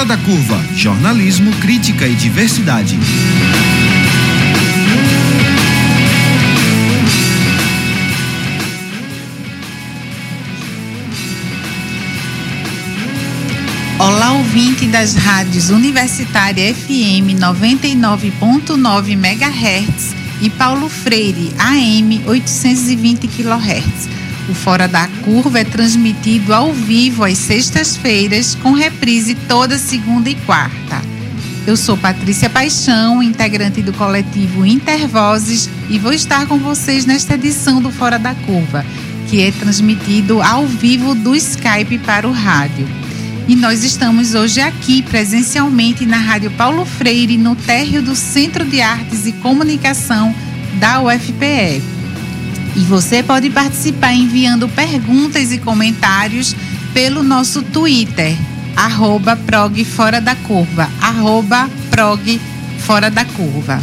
Fora da Curva, jornalismo, crítica e diversidade. Olá, ouvinte das rádios Universitária FM 99.9 MHz e Paulo Freire AM 820 kHz. O Fora da Curva é transmitido ao vivo às sextas-feiras, com reprise toda segunda e quarta. Eu sou Patrícia Paixão, integrante do coletivo Intervozes, e vou estar com vocês nesta edição do Fora da Curva, que é transmitido ao vivo do Skype para o rádio. E nós estamos hoje aqui presencialmente na Rádio Paulo Freire, no térreo do Centro de Artes e Comunicação da UFPE. E você pode participar enviando perguntas e comentários pelo nosso Twitter, arroba prog fora da curva, arroba prog fora da curva.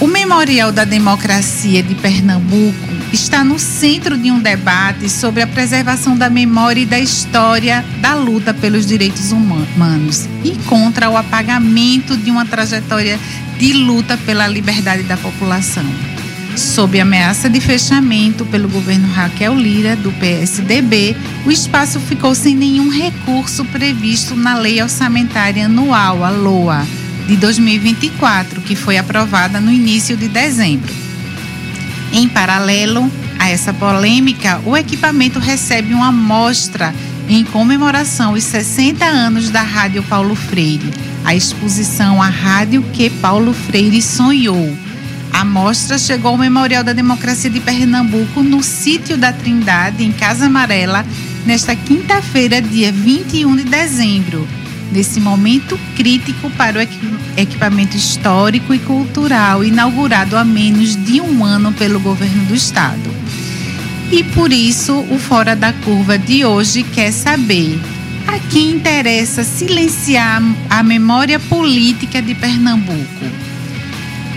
O Memorial da Democracia de Pernambuco está no centro de um debate sobre a preservação da memória e da história da luta pelos direitos humanos e contra o apagamento de uma trajetória de luta pela liberdade da população. Sob ameaça de fechamento pelo governo Raquel Lira, do PSDB, o espaço ficou sem nenhum recurso previsto na Lei Orçamentária Anual, a LOA, de 2024, que foi aprovada no início de dezembro. Em paralelo a essa polêmica, o equipamento recebe uma mostra em comemoração aos 60 anos da Rádio Paulo Freire, a exposição A Rádio que Paulo Freire Sonhou. A mostra chegou ao Memorial da Democracia de Pernambuco, no sítio da Trindade, em Casa Amarela, nesta quinta-feira, dia 21 de dezembro nesse momento crítico para o equipamento histórico e cultural inaugurado há menos de um ano pelo governo do estado. E por isso, o Fora da Curva de hoje quer saber a quem interessa silenciar a memória política de Pernambuco.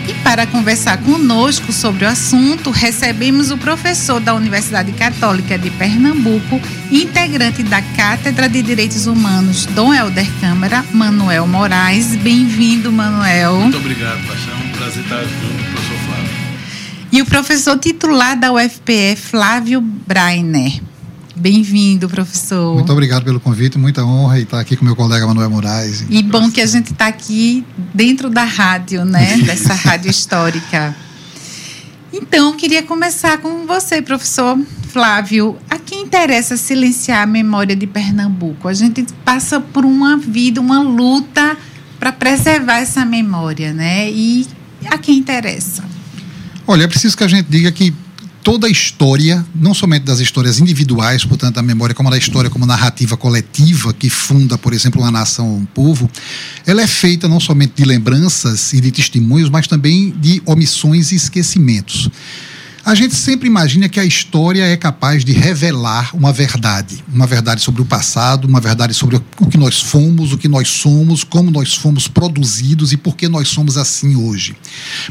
E para conversar conosco sobre o assunto, recebemos o professor da Universidade Católica de Pernambuco, integrante da Cátedra de Direitos Humanos, Dom Helder Câmara, Manuel Moraes. Bem-vindo, Manuel. Muito obrigado, Paixão. Um prazer estar junto com o professor Flávio. E o professor titular da UFPE, Flávio Brainer. Bem-vindo, professor. Muito obrigado pelo convite, muita honra estar aqui com meu colega Manuel Moraes. E bom que a gente está aqui dentro da rádio, né? Dessa rádio histórica. Então, queria começar com você, professor Flávio. A quem interessa silenciar a memória de Pernambuco? A gente passa por uma vida, uma luta para preservar essa memória, né? E a quem interessa? Olha, é preciso que a gente diga que toda a história, não somente das histórias individuais, portanto, da memória, como da história como narrativa coletiva, que funda, por exemplo, uma nação, um povo, ela é feita não somente de lembranças e de testemunhos, mas também de omissões e esquecimentos. A gente sempre imagina que a história é capaz de revelar uma verdade, uma verdade sobre o passado, uma verdade sobre o que nós fomos, o que nós somos, como nós fomos produzidos e por que nós somos assim hoje.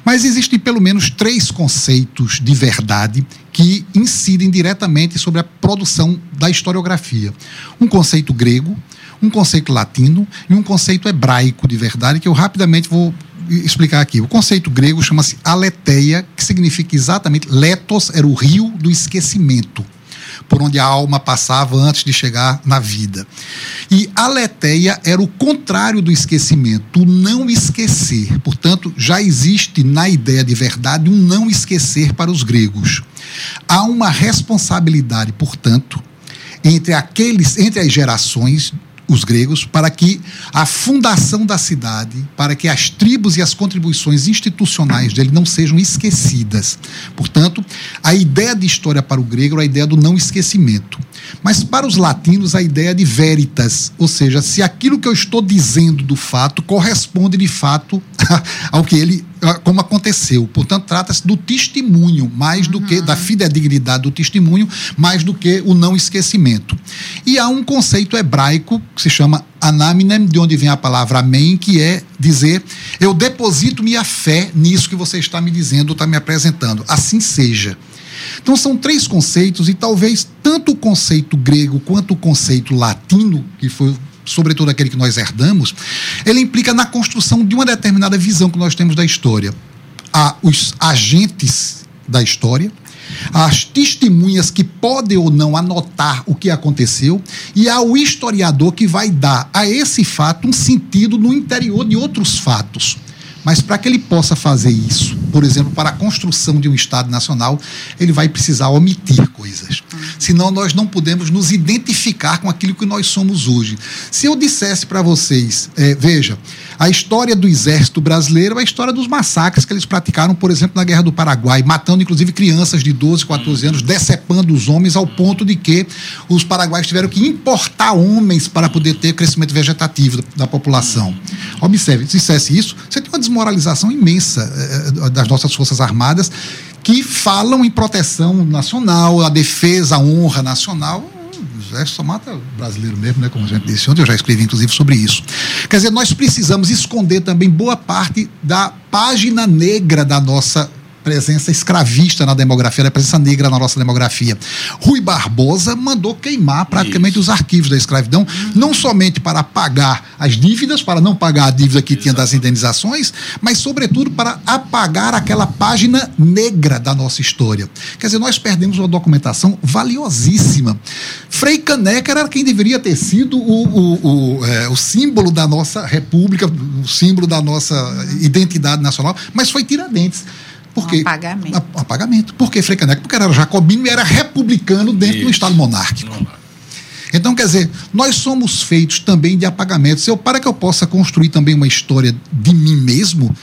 Mas existem pelo menos três conceitos de verdade que incidem diretamente sobre a produção da historiografia. Um conceito grego, um conceito latino e um conceito hebraico de verdade que eu rapidamente vou explicar aqui. O conceito grego chama-se aletheia, que significa exatamente letos era o rio do esquecimento, por onde a alma passava antes de chegar na vida. E aletheia era o contrário do esquecimento, o não esquecer. Portanto, já existe na ideia de verdade um não esquecer para os gregos. Há uma responsabilidade, portanto, entre aqueles, entre as gerações os gregos, para que a fundação da cidade, para que as tribos e as contribuições institucionais dele não sejam esquecidas. Portanto, a ideia de história para o grego é a ideia do não esquecimento. Mas para os latinos, a ideia de veritas, ou seja, se aquilo que eu estou dizendo do fato corresponde de fato ao que ele como aconteceu. Portanto, trata-se do testemunho, mais do uhum. que da fidedignidade do testemunho, mais do que o não esquecimento. E há um conceito hebraico que se chama anamnem, de onde vem a palavra amém, que é dizer: eu deposito minha fé nisso que você está me dizendo, está me apresentando. Assim seja. Então são três conceitos e talvez tanto o conceito grego quanto o conceito latino, que foi sobretudo aquele que nós herdamos, ele implica na construção de uma determinada visão que nós temos da história. Há os agentes da história, as testemunhas que podem ou não anotar o que aconteceu, e há o historiador que vai dar a esse fato um sentido no interior de outros fatos. Mas para que ele possa fazer isso, por exemplo, para a construção de um Estado nacional, ele vai precisar omitir coisas. Senão nós não podemos nos identificar com aquilo que nós somos hoje. Se eu dissesse para vocês, é, veja, a história do exército brasileiro é a história dos massacres que eles praticaram, por exemplo, na Guerra do Paraguai, matando inclusive crianças de 12, 14 anos, decepando os homens ao ponto de que os paraguaios tiveram que importar homens para poder ter crescimento vegetativo da, população. Observe, se dissesse isso, você tem uma desmoralização imensa eh, das nossas Forças Armadas que falam em proteção nacional, a defesa, a honra nacional. Exército só mata brasileiro mesmo, né? Como a gente disse ontem, eu já escrevi inclusive sobre isso. Quer dizer, nós precisamos esconder também boa parte da página negra da nossa presença escravista na demografia, da presença negra na nossa demografia. Rui Barbosa mandou queimar praticamente Isso. os arquivos da escravidão, não somente para pagar as dívidas, para não pagar a dívida que Exato. tinha das indenizações, mas, sobretudo, para apagar aquela página negra da nossa história. Quer dizer, nós perdemos uma documentação valiosíssima. Frei Caneca era quem deveria ter sido o, o, o, é, o símbolo da nossa república, o símbolo da nossa identidade nacional, mas foi Tiradentes. Por quê? Um apagamento. Um apagamento. Por que Frei Caneca? Porque era jacobino e era republicano dentro Isso. do Estado monárquico. Então, quer dizer, nós somos feitos também de apagamentos. Eu, para que eu possa construir também uma história de mim mesmo,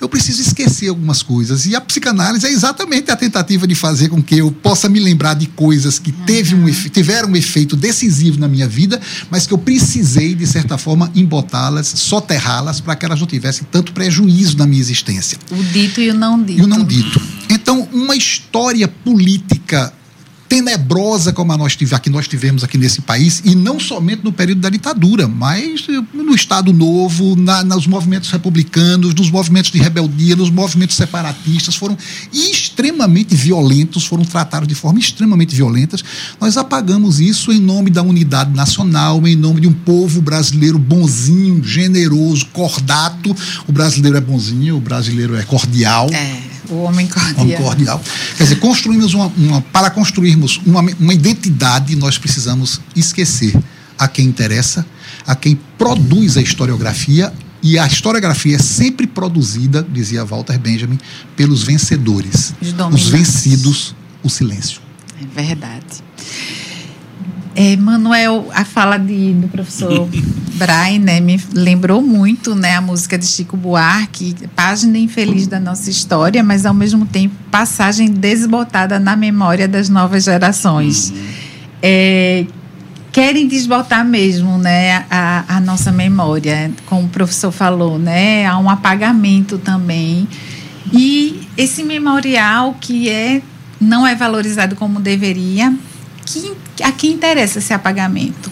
eu preciso esquecer algumas coisas. E a psicanálise é exatamente a tentativa de fazer com que eu possa me lembrar de coisas que teve um, tiveram um efeito decisivo na minha vida, mas que eu precisei, de certa forma, embotá-las, soterrá-las, para que elas não tivessem tanto prejuízo na minha existência. O dito e o não dito. E o não dito. Então, uma história política tenebrosa como a nós, tive, que nós tivemos aqui nesse país, e não somente no período da ditadura, mas no Estado Novo, na, nos movimentos republicanos, nos movimentos de rebeldia, nos movimentos separatistas, foram extremamente violentos, foram tratados de forma extremamente violentas. Nós apagamos isso em nome da unidade nacional, em nome de um povo brasileiro bonzinho, generoso, cordato. O brasileiro é bonzinho, o brasileiro é cordial. É o homem cordial. Homem cordial. Quer dizer, construímos uma, uma para construirmos uma, uma identidade, nós precisamos esquecer a quem interessa, a quem produz a historiografia e a historiografia é sempre produzida, dizia Walter Benjamin, pelos vencedores. Os, Os vencidos, o silêncio. É verdade. É, Manuel, a fala de, do professor Brian né, me lembrou muito né, a música de Chico Buarque, página infeliz da nossa história, mas ao mesmo tempo passagem desbotada na memória das novas gerações. É, querem desbotar mesmo né, a, a nossa memória, como o professor falou, né, há um apagamento também. E esse memorial que é não é valorizado como deveria, a quem interessa esse apagamento?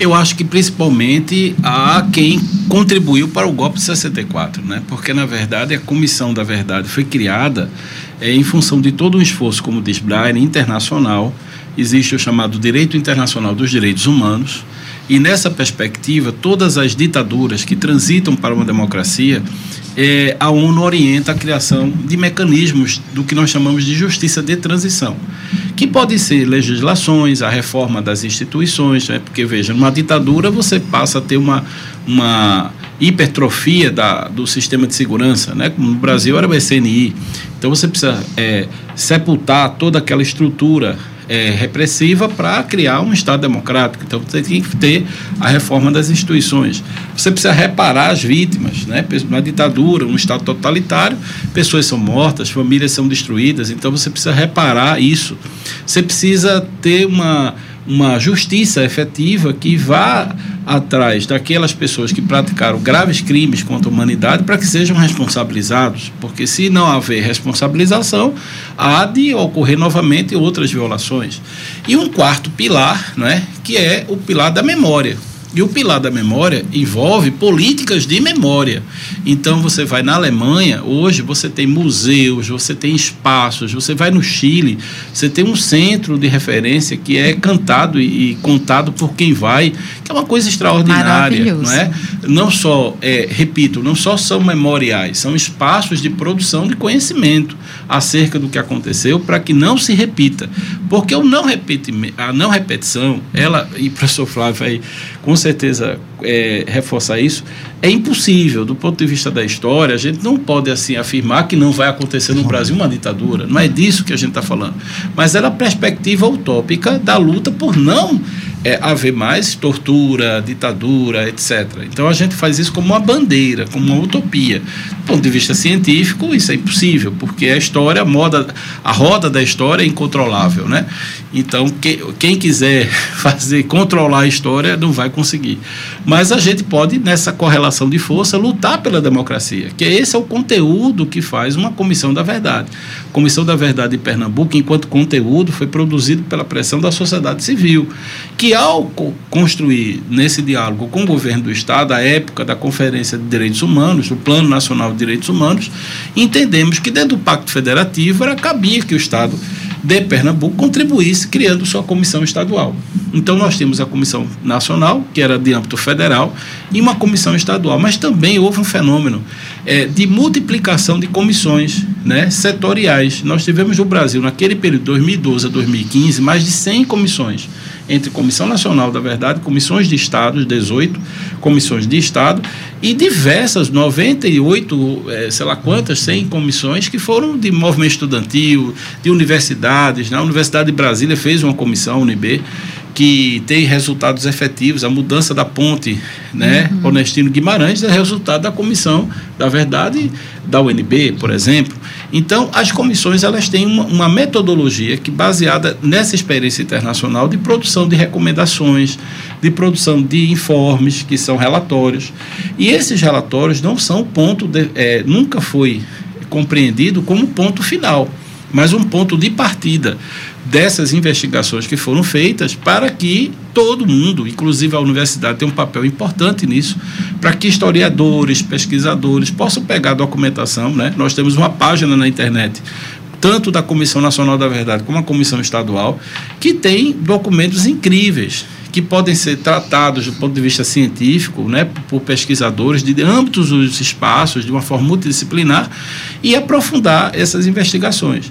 Eu acho que principalmente a quem contribuiu para o golpe de 64, né? Porque na verdade a Comissão da Verdade foi criada é, em função de todo um esforço, como diz Brian, internacional. Existe o chamado Direito Internacional dos Direitos Humanos. E nessa perspectiva, todas as ditaduras que transitam para uma democracia, é, a ONU orienta a criação de mecanismos do que nós chamamos de justiça de transição que pode ser legislações, a reforma das instituições, né? porque veja, numa ditadura você passa a ter uma, uma hipertrofia da, do sistema de segurança, né? Como no Brasil era o SNI. Então você precisa é, sepultar toda aquela estrutura é, repressiva para criar um Estado democrático. Então você tem que ter a reforma das instituições. Você precisa reparar as vítimas. Né? Na ditadura, um Estado totalitário, pessoas são mortas, famílias são destruídas. Então você precisa reparar isso. Você precisa ter uma uma justiça efetiva que vá atrás daquelas pessoas que praticaram graves crimes contra a humanidade para que sejam responsabilizados, porque se não haver responsabilização, há de ocorrer novamente outras violações. E um quarto pilar, né, que é o pilar da memória. E o pilar da memória envolve políticas de memória. Então você vai na Alemanha, hoje você tem museus, você tem espaços, você vai no Chile, você tem um centro de referência que é cantado e, contado por quem vai, que é uma coisa extraordinária, não é? Não só, é, repito, não só são memoriais, são espaços de produção de conhecimento acerca do que aconteceu para que não se repita. Porque o não repeti, a não repetição, ela, e o professor Flávio vai com certeza é, reforçar isso, é impossível do ponto de vista da história. A gente não pode assim afirmar que não vai acontecer no Brasil uma ditadura. Não é disso que a gente está falando. Mas era a perspectiva utópica da luta por não é, haver mais tortura, ditadura, etc. Então a gente faz isso como uma bandeira, como uma utopia. Do ponto de vista científico, isso é impossível, porque a história, a, moda, a roda da história é incontrolável, né? Então que, quem quiser fazer controlar a história não vai conseguir. Mas a gente pode nessa correlação de força lutar pela democracia, que esse é o conteúdo que faz uma comissão da verdade. Comissão da verdade de Pernambuco, enquanto conteúdo, foi produzido pela pressão da sociedade civil, que ao construir nesse diálogo com o governo do Estado, a época da Conferência de Direitos Humanos, do Plano Nacional de Direitos Humanos, entendemos que dentro do Pacto Federativo era cabia que o Estado de Pernambuco contribuísse criando sua comissão estadual. Então nós temos a comissão nacional, que era de âmbito federal, e uma comissão estadual. Mas também houve um fenômeno é, de multiplicação de comissões né, setoriais. Nós tivemos no Brasil, naquele período, 2012 a 2015, mais de 100 comissões entre Comissão Nacional da Verdade, comissões de Estado, 18 comissões de Estado, e diversas, 98, é, sei lá quantas, 100 comissões que foram de movimento estudantil, de universidades. Né? A Universidade de Brasília fez uma comissão, UNB, que tem resultados efetivos. A mudança da ponte, né, uhum. Onestino Guimarães, é resultado da comissão da verdade da UNB, por exemplo. Então, as comissões elas têm uma, uma metodologia que baseada nessa experiência internacional de produção de recomendações, de produção de informes que são relatórios. E esses relatórios não são ponto de, é, nunca foi compreendido como ponto final, mas um ponto de partida dessas investigações que foram feitas para que todo mundo, inclusive a universidade, tem um papel importante nisso, para que historiadores, pesquisadores possam pegar a documentação. Né? Nós temos uma página na internet tanto da Comissão Nacional da Verdade como a Comissão Estadual, que tem documentos incríveis que podem ser tratados do ponto de vista científico, né, por pesquisadores de ambos os espaços, de uma forma multidisciplinar, e aprofundar essas investigações.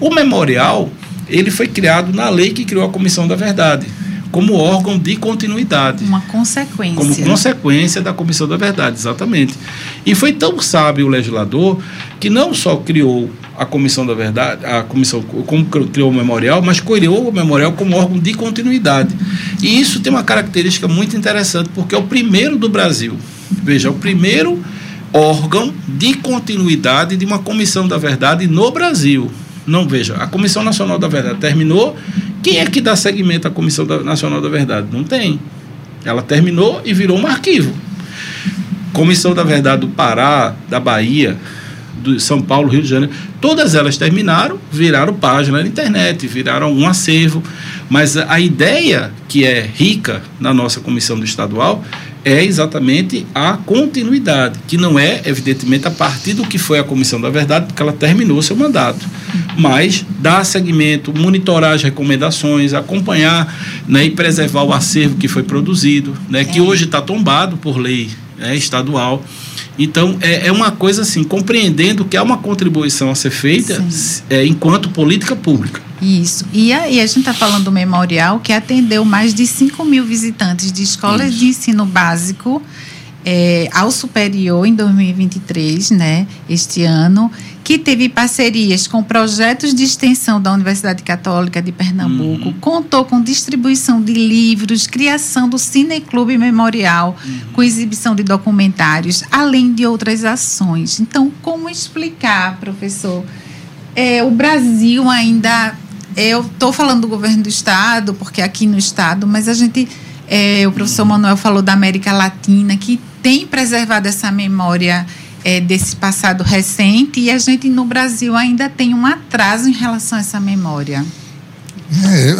O memorial ele foi criado na lei que criou a Comissão da Verdade, como órgão de continuidade. Uma consequência. Como consequência da Comissão da Verdade, exatamente. E foi tão sábio o legislador que não só criou a Comissão da Verdade, a comissão como criou o memorial, mas criou o memorial como órgão de continuidade. E isso tem uma característica muito interessante, porque é o primeiro do Brasil. Veja, é o primeiro órgão de continuidade de uma Comissão da Verdade no Brasil. Não, veja, a Comissão Nacional da Verdade terminou. Quem é que dá seguimento à Comissão Nacional da Verdade? Não tem. Ela terminou e virou um arquivo. Comissão da Verdade do Pará, da Bahia, do São Paulo, Rio de Janeiro, todas elas terminaram, viraram página na internet, viraram um acervo. Mas a ideia que é rica na nossa comissão do estadual é exatamente a continuidade, que não é, evidentemente, a partir do que foi a Comissão da Verdade, porque ela terminou seu mandato, mas dar seguimento, monitorar as recomendações, acompanhar né, e preservar o acervo que foi produzido, né, que é. hoje está tombado por lei né, estadual. Então, é, é, uma coisa assim, compreendendo que há uma contribuição a ser feita é, enquanto política pública. Isso. E aí a gente está falando do memorial que atendeu mais de 5 mil visitantes de escolas Isso. de ensino básico é, ao superior em 2023, né, este ano, que teve parcerias com projetos de extensão da Universidade Católica de Pernambuco, uhum. contou com distribuição de livros, criação do Cineclube Memorial, uhum. com exibição de documentários, além de outras ações. Então, como explicar, professor? É, o Brasil ainda eu estou falando do governo do estado, porque aqui no estado, mas a gente, é, o professor Manuel falou da América Latina, que tem preservado essa memória é, desse passado recente, e a gente no Brasil ainda tem um atraso em relação a essa memória. É,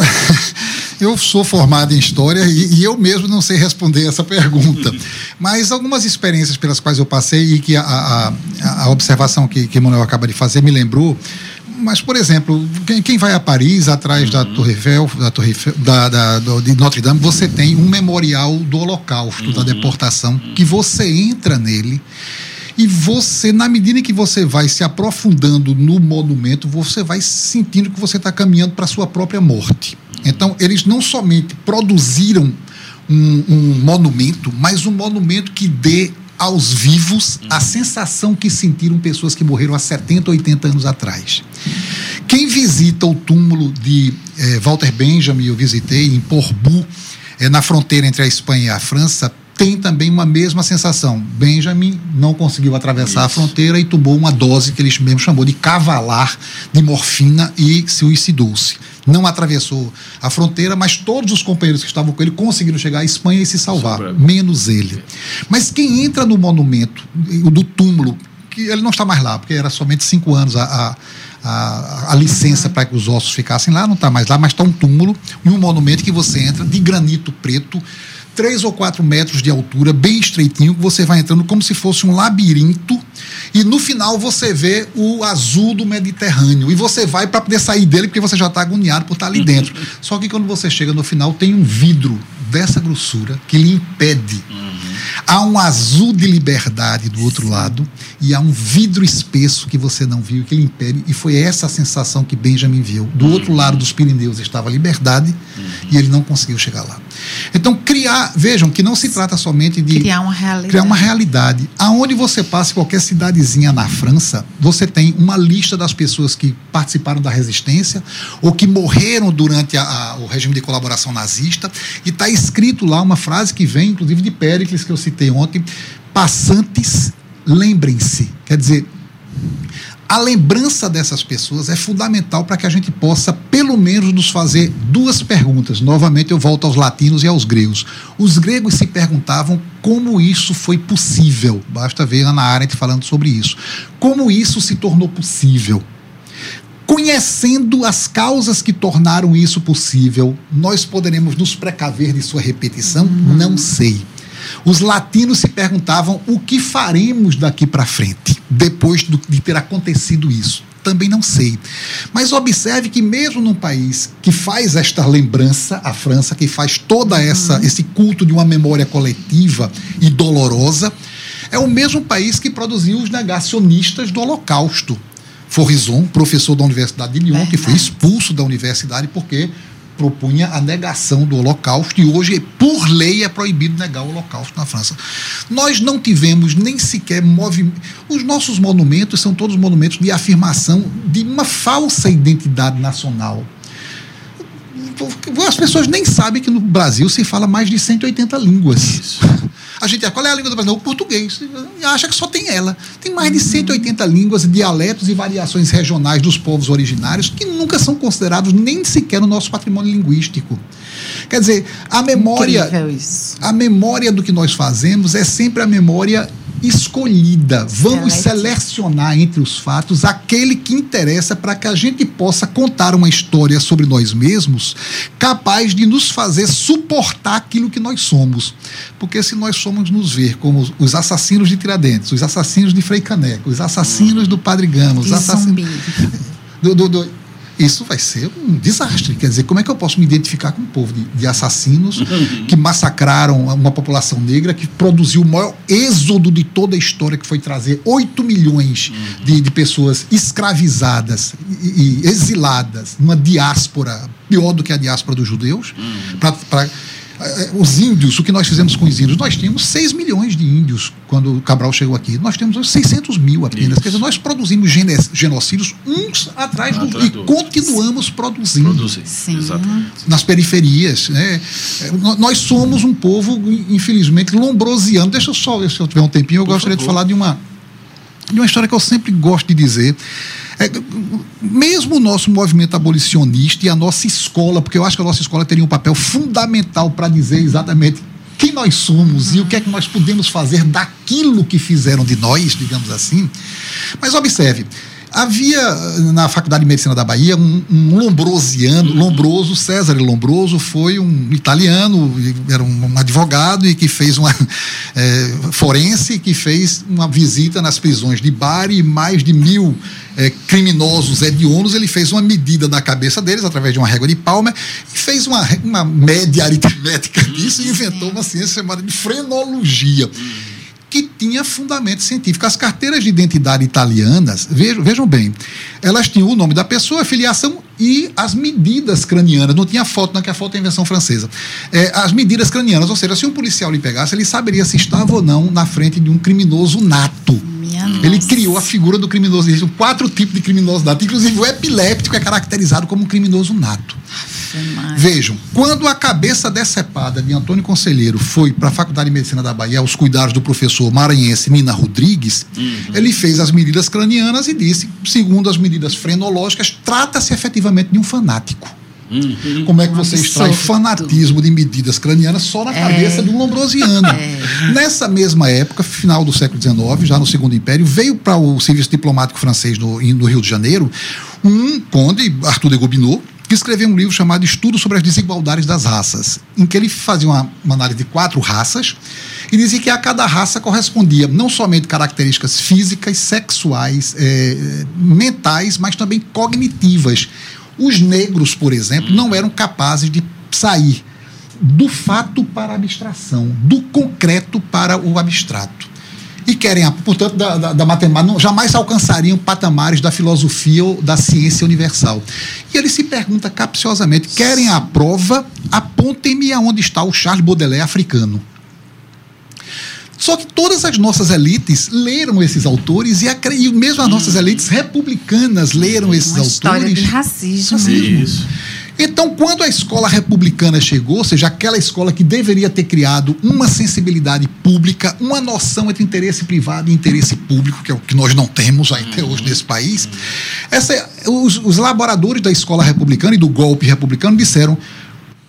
Eu sou formado em história e, e, eu mesmo não sei responder essa pergunta. Mas algumas experiências pelas quais eu passei e que a, a, a observação que, que Manuel acaba de fazer me lembrou. Mas, por exemplo, quem, quem vai a Paris, atrás uhum. da Torre Eiffel, da Torre Eiffel, da, da, do, de Notre Dame, você tem um memorial do Holocausto, uhum. da deportação, que você entra nele e você, na medida em que você vai se aprofundando no monumento, você vai sentindo que você está caminhando para a sua própria morte. Então, eles não somente produziram um, um monumento, mas um monumento que dê aos vivos a sensação que sentiram pessoas que morreram há 70, 80 anos atrás. Quem visita o túmulo de eh, Walter Benjamin, eu visitei em Porbu, eh, na fronteira entre a Espanha e a França, tem também uma mesma sensação. Benjamin não conseguiu atravessar Isso. a fronteira e tomou uma dose que ele mesmo chamou de cavalar de morfina e suicidou-se. Não atravessou a fronteira, mas todos os companheiros que estavam com ele conseguiram chegar à Espanha e se salvar, menos ele. Mas quem entra no monumento, do túmulo, que ele não está mais lá, porque era somente cinco anos a, a a, a, licença uhum. para que os ossos ficassem lá, não está mais lá, mas está um túmulo e um monumento que você entra de granito preto, três ou quatro metros de altura, bem estreitinho, que você vai entrando como se fosse um labirinto, e no final você vê o azul do Mediterrâneo. E você vai para poder sair dele, porque você já está agoniado por estar tá ali dentro. Só que quando você chega no final, tem um vidro dessa grossura que lhe impede. Uhum. Há um azul de liberdade do outro lado e há um vidro espesso que você não viu que lhe impede. E foi essa a sensação que Benjamin viu. Do uhum. outro lado dos Pirineus estava a liberdade uhum. e ele não conseguiu chegar lá. Então, criar, vejam que não se trata somente de criar uma realidade. Criar uma realidade. Aonde você passa, qualquer cidadezinha na França, você tem uma lista das pessoas que participaram da resistência ou que morreram durante a, a, o regime de colaboração nazista e está escrito lá uma frase que vem, inclusive, de Péricles, que eu citei ontem: passantes, lembrem-se. Quer dizer, a lembrança dessas pessoas é fundamental para que a gente possa, pelo menos, nos fazer duas perguntas. Novamente, eu volto aos latinos e aos gregos. Os gregos se perguntavam como isso foi possível. Basta ver Ana Arendt falando sobre isso. Como isso se tornou possível? Conhecendo as causas que tornaram isso possível, nós poderemos nos precaver de sua repetição? Uhum. Não sei. Os latinos se perguntavam o que faremos daqui para frente, depois do, de ter acontecido isso. Também não sei. Mas observe que, mesmo num país que faz esta lembrança, a França, que faz toda essa uhum. esse culto de uma memória coletiva e dolorosa, é o mesmo país que produziu os negacionistas do Holocausto. Forizon, professor da Universidade de Lyon, que foi expulso da universidade porque propunha a negação do Holocausto e hoje, por lei, é proibido negar o Holocausto na França. Nós não tivemos nem sequer movimento. Os nossos monumentos são todos monumentos de afirmação de uma falsa identidade nacional. As pessoas nem sabem que no Brasil se fala mais de 180 línguas. Isso. A gente, qual é a língua do Brasil? O português. E acha que só tem ela. Tem mais de 180 línguas, dialetos e variações regionais dos povos originários que nunca são considerados nem sequer no nosso patrimônio linguístico. Quer dizer, a memória, a memória do que nós fazemos é sempre a memória escolhida. Vamos selecionar entre os fatos aquele que interessa para que a gente possa contar uma história sobre nós mesmos capaz de nos fazer suportar aquilo que nós somos. Porque se nós somos nos ver como os assassinos de Tiradentes, os assassinos de Frei Caneco, os assassinos do Padre Gama, os assassinos. Do, do, do, isso vai ser um desastre. Quer dizer, como é que eu posso me identificar com um povo de, de assassinos que massacraram uma população negra, que produziu o maior êxodo de toda a história, que foi trazer 8 milhões de, de pessoas escravizadas e, e, exiladas numa diáspora, pior do que a diáspora dos judeus, para eh, os índios, o que nós fizemos com os índios? Nós tínhamos 6 milhões de índios quando o Cabral chegou aqui. Nós temos hoje 600 mil apenas. Isso. Quer dizer, nós produzimos genocídios uns atrás do outro e continuamos produzindo. Produzir. Sim. Nas periferias. Né? Eh, nós somos um povo, infelizmente, lombrosiano. Deixa eu só, se eu tiver um tempinho, eu Por gostaria favor. de falar de uma, de uma história que eu sempre gosto de dizer. É, mesmo o nosso movimento abolicionista e a nossa escola, porque eu acho que a nossa escola teria um papel fundamental para dizer exatamente quem nós somos e o que é que nós podemos fazer daquilo que fizeram de nós, digamos assim. Mas observe, havia na Faculdade de Medicina da Bahia um, um lombrosiano, Lombroso, César Lombroso foi um italiano, era um, um advogado e que fez uma é, forense que fez uma visita nas prisões de Bari, mais de mil é, criminosos hediondos, ele fez uma medida da cabeça deles através de uma régua de palma e fez uma, uma média aritmética disso e inventou uma ciência chamada de frenologia que tinha fundamento científico. As carteiras de identidade italianas, vejam, vejam bem, elas tinham o nome da pessoa, filiação e as medidas cranianas. Não tinha foto, não, que a foto é invenção francesa. É, as medidas cranianas, ou seja, se um policial lhe pegasse, ele saberia se estava ou não na frente de um criminoso nato. Ele criou a figura do criminoso. Existem quatro tipos de criminoso nato. Inclusive, o epiléptico é caracterizado como um criminoso nato. Vejam, quando a cabeça decepada de Antônio Conselheiro foi para a Faculdade de Medicina da Bahia, aos cuidados do professor maranhense Nina Rodrigues, uhum. ele fez as medidas cranianas e disse, segundo as medidas frenológicas, trata-se efetivamente de um fanático. Uhum. Como é que você extrai fanatismo de medidas cranianas só na é. cabeça de um lombrosiano? É. Nessa mesma época, final do século XIX, já no Segundo Império, veio para o serviço diplomático francês no, no Rio de Janeiro um conde, Arthur de Gobineau, que escreveu um livro chamado Estudo sobre as Desigualdades das Raças, em que ele fazia uma, uma, análise de quatro raças e dizia que a cada raça correspondia não somente características físicas, sexuais, é, mentais, mas também cognitivas. Os negros, por exemplo, não eram capazes de sair do fato para a abstração, do concreto para o abstrato e querem, portanto, da, da, da matemática, jamais alcançariam patamares da filosofia ou da ciência universal. E ele se pergunta capciosamente: querem a prova? Apontem-me aonde está o Charles Baudelaire africano. Só que todas as nossas elites leram esses autores e, e mesmo as nossas elites republicanas leram esses Uma autores. História de racismo. racismo. Isso. Então, quando a escola republicana chegou, ou seja, aquela escola que deveria ter criado uma sensibilidade pública, uma noção entre interesse privado e interesse público, que é o que nós não temos até hoje nesse país, essa, os, os laboradores da escola republicana e do golpe republicano disseram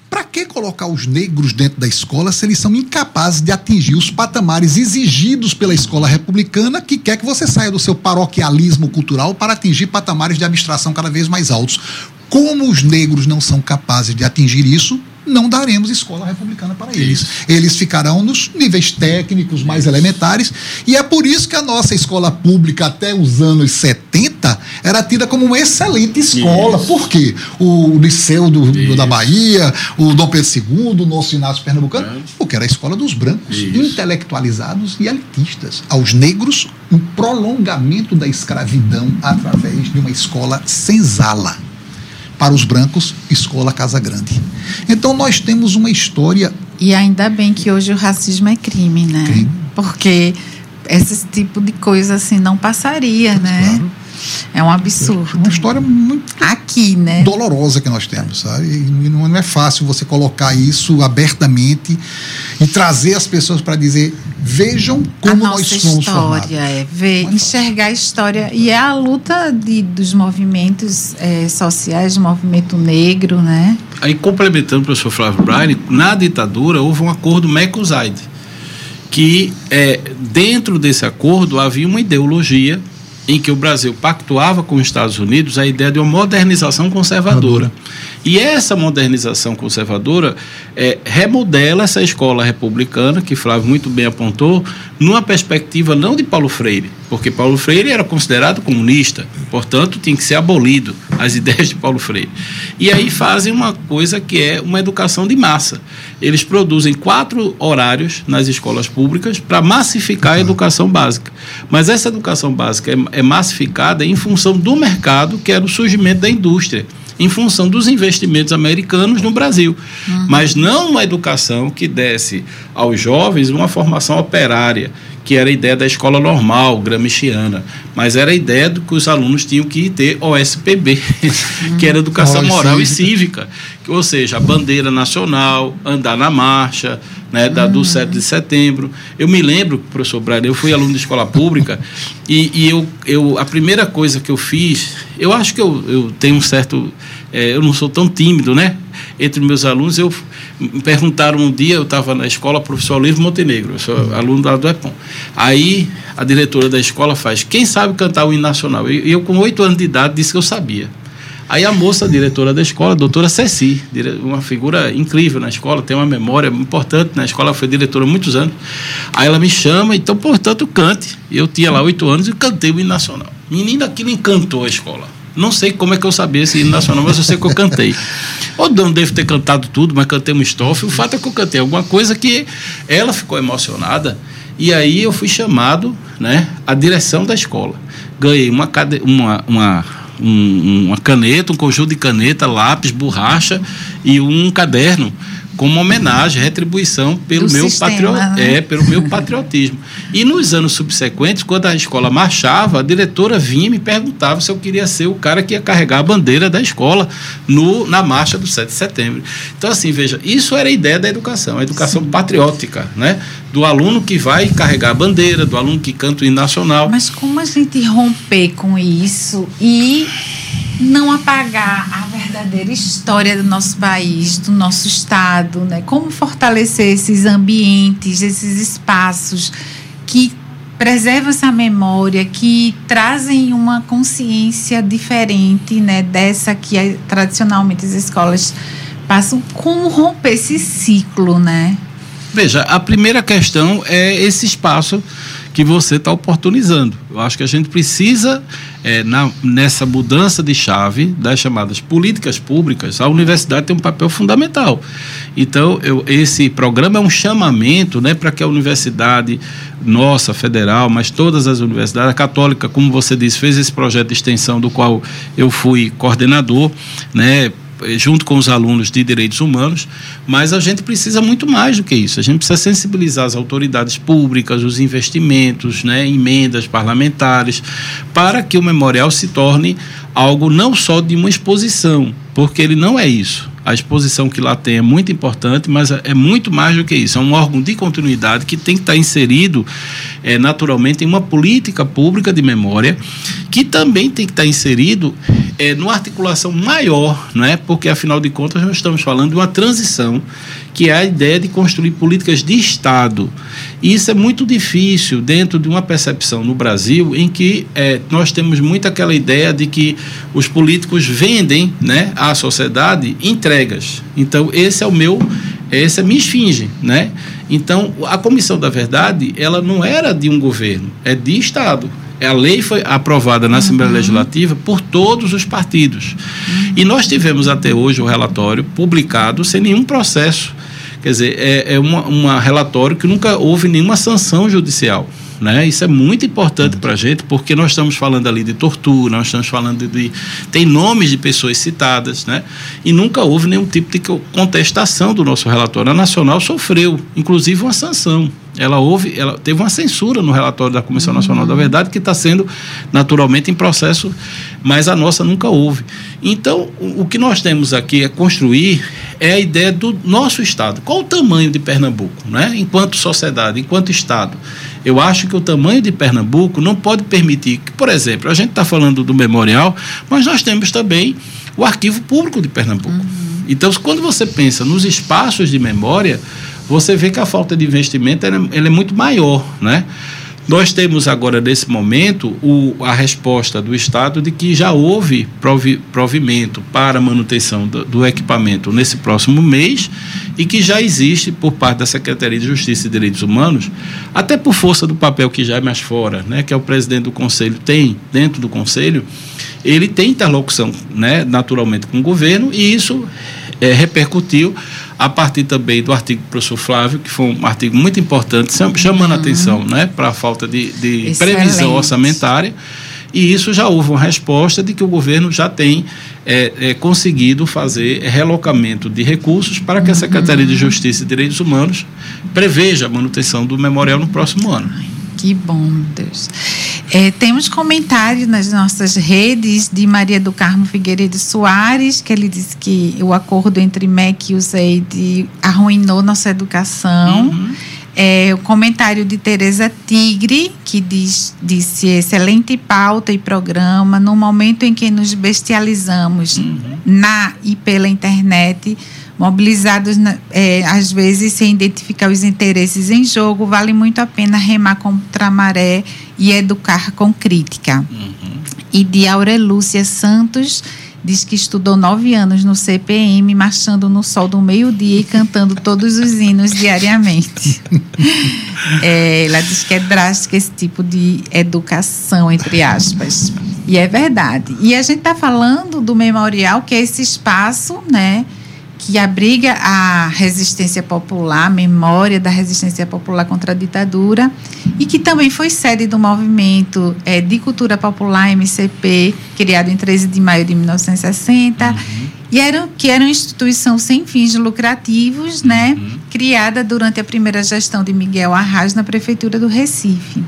para que colocar os negros dentro da escola se eles são incapazes de atingir os patamares exigidos pela escola republicana, que quer que você saia do seu paroquialismo cultural para atingir patamares de abstração cada vez mais altos? Como os negros não são capazes de atingir isso, não daremos escola republicana para eles. Eles ficarão nos níveis técnicos mais elementares, e é por isso que a nossa escola pública, até os anos 70, era tida como uma excelente escola. Isso. Por quê? O Liceu do, do, da Bahia, o Dom Pedro II, o nosso Inácio Pernambucano, é. porque era a escola dos brancos, isso. intelectualizados e elitistas. Aos negros, um prolongamento da escravidão através de uma escola senzala para os brancos, escola Casa Grande. Então nós temos uma história. E ainda bem que hoje o racismo é crime, né? Crime. Porque esse tipo de coisa assim não passaria, né? Claro. É um absurdo. Uma história muito aqui, né? Dolorosa que nós temos, sabe? E não é fácil você colocar isso abertamente e trazer as pessoas para dizer vejam como a nós somos história, é ver, é enxergar a história e é a luta de, dos movimentos é, sociais, do movimento negro, né? Aí complementando o professor Flávio Brian, na ditadura houve um acordo Mercoside que é, dentro desse acordo havia uma ideologia em que o Brasil pactuava com os Estados Unidos a ideia de uma modernização conservadora. E essa modernização conservadora é, remodela essa escola republicana, que Flávio muito bem apontou, numa perspectiva não de Paulo Freire, porque Paulo Freire era considerado comunista, portanto tinha que ser abolido as ideias de Paulo Freire. E aí fazem uma coisa que é uma educação de massa. Eles produzem quatro horários nas escolas públicas para massificar a educação básica. Mas essa educação básica é, é massificada em função do mercado, que era o surgimento da indústria em função dos investimentos americanos no Brasil. Uhum. Mas não uma educação que desse aos jovens uma formação operária, que era a ideia da escola normal, gramsciana, mas era a ideia de que os alunos tinham que ter OSPB, uhum. que era educação moral e cívica, ou seja, a bandeira nacional, andar na marcha, né, da, do 7 de setembro. Eu me lembro, professor Braga, eu fui aluno de escola pública e, e eu, eu, a primeira coisa que eu fiz, eu acho que eu, eu tenho um certo, é, eu não sou tão tímido, né? Entre meus alunos, eu Me perguntaram um dia, eu estava na escola, professor Olívio Montenegro, eu sou aluno lá do EPOM. Aí a diretora da escola faz, quem sabe cantar o hino nacional? E eu, com oito anos de idade, disse que eu sabia. Aí a moça, a diretora da escola, a doutora Ceci, uma figura incrível na escola, tem uma memória importante na escola, foi diretora há muitos anos. Aí ela me chama, então, portanto, cante. Eu tinha lá oito anos e cantei o hino nacional. Menina, aquilo encantou a escola. Não sei como é que eu sabia esse hino nacional, mas eu sei que eu cantei. Ou não devo ter cantado tudo, mas cantei uma estrofe. O fato é que eu cantei alguma coisa que ela ficou emocionada. E aí eu fui chamado, né, à direção da escola. Ganhei uma, uma, uma um, uma caneta, um conjunto de caneta, lápis, borracha e um caderno como homenagem, retribuição pelo meu patrio... né? é, pelo meu patriotismo. E nos anos subsequentes, quando a escola marchava, a diretora vinha e me perguntava se eu queria ser o cara que ia carregar a bandeira da escola no, na marcha do 7 de setembro. Então, assim, veja, isso era a ideia da educação, a educação Sim. patriótica, né? Do aluno que vai carregar a bandeira, do aluno que canta o hino nacional. Mas como a gente romper com isso e não apagar a verdadeira história do nosso país, do nosso estado, né? Como fortalecer esses ambientes, esses espaços que preservam essa memória, que trazem uma consciência diferente, né, dessa que é, tradicionalmente as escolas passam. Como romper esse ciclo, né? Veja, a primeira questão é esse espaço que você está oportunizando. Eu acho que a gente precisa, é, na, nessa mudança de chave das chamadas políticas públicas, a universidade tem um papel fundamental. Então, eu, esse programa é um chamamento né, para que a universidade nossa, federal, mas todas as universidades, a católica, como você disse, fez esse projeto de extensão do qual eu fui coordenador, né? Junto com os alunos de direitos humanos, mas a gente precisa muito mais do que isso. A gente precisa sensibilizar as autoridades públicas, os investimentos, né, emendas parlamentares, para que o memorial se torne algo não só de uma exposição, porque ele não é isso a exposição que lá tem é muito importante, mas é muito mais do que isso. É um órgão de continuidade que tem que estar inserido é, naturalmente em uma política pública de memória, que também tem que estar inserido é, numa articulação maior, não é? porque afinal de contas nós estamos falando de uma transição que é a ideia de construir políticas de Estado. E isso é muito difícil dentro de uma percepção no Brasil em que é, nós temos muito aquela ideia de que os políticos vendem né, à sociedade entregas. Então, esse é o meu, essa é a minha esfinge, né? Então, a Comissão da Verdade, ela não era de um governo, é de Estado a lei foi aprovada na Assembleia uhum. Legislativa por todos os partidos. Uhum. E nós tivemos até hoje o relatório publicado sem nenhum processo Quer dizer, é, é uma relatório que nunca houve nenhuma sanção judicial. Né? Isso é muito importante para a gente, porque nós estamos falando ali de tortura, nós estamos falando de. Tem nomes de pessoas citadas, né? e nunca houve nenhum tipo de contestação do nosso relatório. A Nacional sofreu, inclusive, uma sanção ela houve, ela teve uma censura no relatório da Comissão Nacional da Verdade que está sendo naturalmente em processo, mas a nossa nunca houve. Então, o, o, que nós temos aqui é construir é a ideia do nosso estado. Qual o tamanho de Pernambuco, né? Enquanto sociedade, enquanto estado. Eu acho que o tamanho de Pernambuco não pode permitir que, por exemplo, a gente está falando do memorial, mas nós temos também o arquivo público de Pernambuco. Uhum. Então, quando você pensa nos espaços de memória, você vê que a falta de investimento ela, ela é muito maior, né? Nós temos agora, nesse momento, o, a resposta do Estado de que já houve provi, provimento para manutenção do, do, equipamento nesse próximo mês e que já existe, por parte da Secretaria de Justiça e Direitos Humanos, até por força do papel que já é mais fora, né, que é o presidente do Conselho tem dentro do Conselho, ele tem interlocução, né, naturalmente, com o governo e isso é, repercutiu a partir também do artigo do professor Flávio, que foi um artigo muito importante, chamando uhum. a atenção né, para a falta de, de previsão orçamentária. E isso já houve uma resposta de que o governo já tem é, é, conseguido fazer relocamento de recursos para que a Secretaria uhum. de Justiça e Direitos Humanos preveja a manutenção do memorial no próximo ano. Que bom, Deus. É, temos comentários nas nossas redes de Maria do Carmo Figueiredo Soares, que ele disse que o acordo entre MEC e o ZEID arruinou nossa educação. Uhum. É, o comentário de Tereza Tigre, que diz, disse excelente pauta e programa. No momento em que nos bestializamos uhum. na e pela internet, Mobilizados, é, às vezes, sem identificar os interesses em jogo, vale muito a pena remar contra a maré e educar com crítica. Uhum. E de Aurelúcia Santos diz que estudou nove anos no CPM, marchando no sol do meio-dia e cantando todos os hinos diariamente. é, ela diz que é drástico esse tipo de educação, entre aspas. E é verdade. E a gente está falando do memorial, que é esse espaço, né? Que abriga a resistência popular, a memória da resistência popular contra a ditadura, e que também foi sede do movimento é, de cultura popular MCP, criado em 13 de maio de 1960, uhum. e era, que era uma instituição sem fins lucrativos, né, uhum. criada durante a primeira gestão de Miguel Arraes na prefeitura do Recife.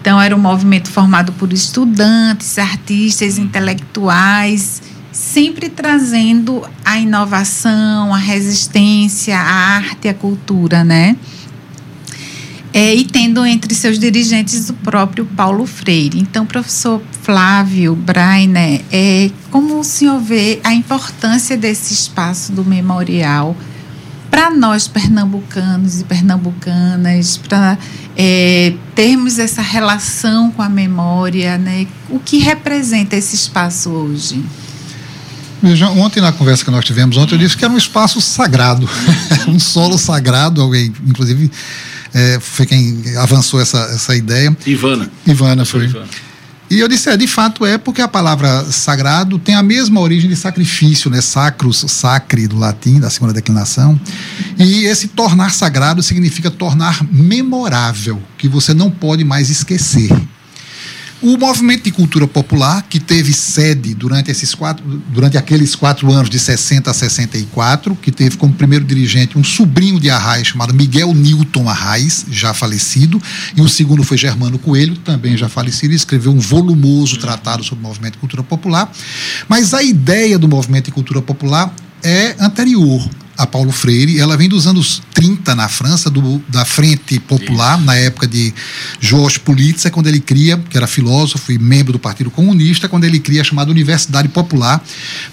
Então, era um movimento formado por estudantes, artistas, intelectuais, sempre trazendo a inovação, a resistência, a arte, a cultura, né? É, e tendo entre seus dirigentes o próprio Paulo Freire. Então, professor Flávio Brainer, é, como o senhor vê a importância desse espaço do memorial para nós pernambucanos e pernambucanas, para é, termos essa relação com a memória, né? O que representa esse espaço hoje? Ontem na conversa que nós tivemos, ontem eu disse que era um espaço sagrado, um solo sagrado, alguém, inclusive, é, foi quem avançou essa, essa ideia. Ivana. Ivana foi. foi Ivana. E eu disse, é, de fato é, porque a palavra sagrado tem a mesma origem de sacrifício, né? Sacros, sacre, do latim, da segunda declinação. E esse tornar sagrado significa tornar memorável, que você não pode mais esquecer. O movimento de cultura popular, que teve sede durante, esses quatro, durante aqueles quatro anos, de 60 a 64, que teve como primeiro dirigente um sobrinho de Arraes, chamado Miguel Newton Arraes, já falecido, e o segundo foi Germano Coelho, também já falecido, e escreveu um volumoso tratado sobre o movimento de cultura popular. Mas a ideia do movimento de cultura popular é anterior a Paulo Freire. Ela vem dos anos 30 na França, do, da Frente Popular, Isso. na época de Georges Pulitzer, quando ele cria, que era filósofo e membro do Partido Comunista, quando ele cria a chamada Universidade Popular,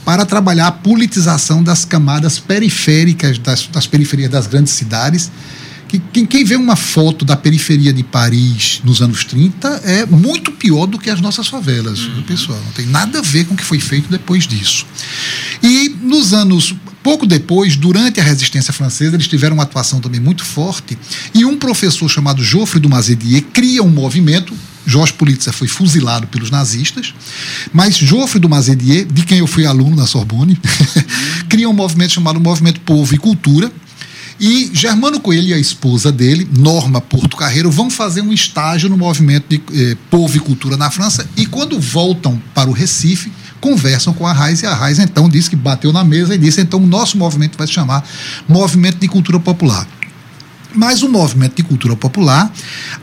para trabalhar a politização das camadas periféricas, das, das periferias das grandes cidades quem, quem vê uma foto da periferia de Paris nos anos 30 é muito pior do que as nossas favelas, uhum. pessoal. Não tem nada a ver com o que foi feito depois disso. E nos anos Pouco depois, durante a resistência francesa, eles tiveram uma atuação também muito forte e um professor chamado Geoffroy de Mazedier cria um movimento. Jorge Pulitzer foi fuzilado pelos nazistas, mas Geoffroy de Mazedier, de quem eu fui aluno na Sorbonne, cria um movimento chamado Movimento Povo e Cultura, e Germano Coelho e a esposa dele, Norma Porto Carreiro, vão fazer um estágio no movimento de eh, Povo e Cultura na França. E quando voltam para o Recife, conversam com a Raiz e a Raiz então disse que bateu na mesa e disse: então o nosso movimento vai se chamar Movimento de Cultura Popular. Mas o movimento de cultura popular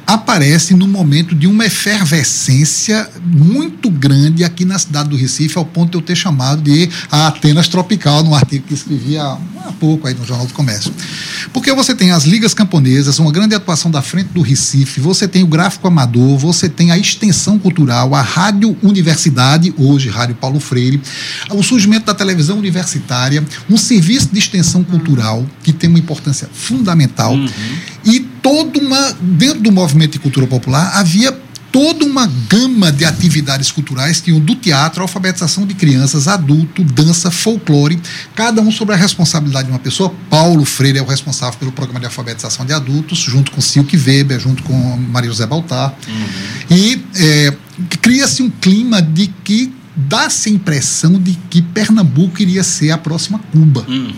aparece no momento de uma efervescência muito grande aqui na cidade do Recife, ao ponto de eu ter chamado de a Atenas Tropical, num artigo que escrevi há, há pouco aí no Jornal do Comércio. Porque você tem as ligas camponesas, uma grande atuação da frente do Recife, você tem o gráfico amador, você tem a extensão cultural, a rádio universidade, hoje Rádio Paulo Freire, o surgimento da televisão universitária, um serviço de extensão cultural que tem uma importância fundamental. Uhum. E toda uma. Dentro do movimento de cultura popular havia toda uma gama de atividades culturais que iam do teatro, alfabetização de crianças, adulto, dança, folclore, cada um sobre a responsabilidade de uma pessoa. Paulo Freire é o responsável pelo programa de alfabetização de adultos, junto com Silke Weber, junto com Maria José Baltar. Uhum. E é, cria-se um clima de que dá-se a impressão de que Pernambuco iria ser a próxima Cuba. Uhum.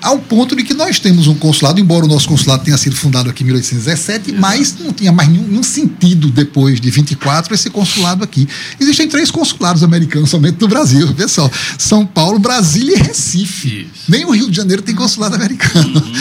Ao ponto de que nós temos um consulado, embora o nosso consulado tenha sido fundado aqui em 1817, Exato. mas não tinha mais nenhum, nenhum, sentido depois de 24 esse consulado aqui. Existem três consulados americanos somente no Brasil, pessoal. São Paulo, Brasília e Recife. Isso. Nem o Rio de Janeiro tem consulado americano. Uhum.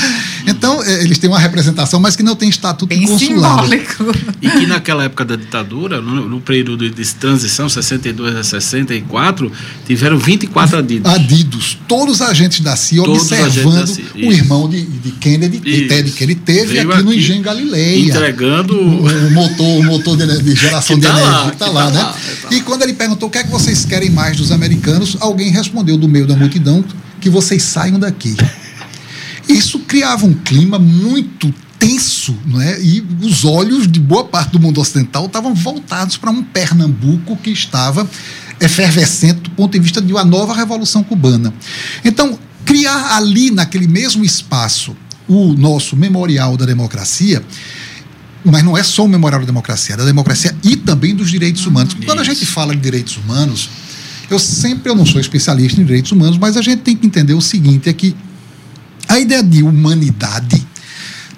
Então, é, eles têm uma representação, mas que não tem estatuto Bem de consulado. Simbólico. E que naquela época da ditadura, no, no período de transição, 62 a 60, 64, tiveram 24 adidos. Adidos. Todos os agentes da CIA Todos observando CIA. o irmão de, de Kennedy, de Ted, que ele teve aqui, aqui, no Engenho Galileia. Entregando o, o motor, o motor de, de geração tá de energia. Lá, tá lá, tá né? Lá, tá e quando ele perguntou o que é que vocês querem mais dos americanos, alguém respondeu do meio da multidão que vocês saiam daqui. Isso criava um clima muito tenso, não é? E os olhos de boa parte do mundo ocidental estavam voltados para um Pernambuco que estava efervescente do ponto de vista de uma nova revolução cubana. Então, criar ali naquele mesmo espaço o nosso memorial da democracia mas não é só o memorial da democracia, é da democracia e também dos direitos humanos. Quando a gente fala de direitos humanos, eu sempre eu não sou especialista em direitos humanos, mas a gente tem que entender o seguinte: é que a ideia de humanidade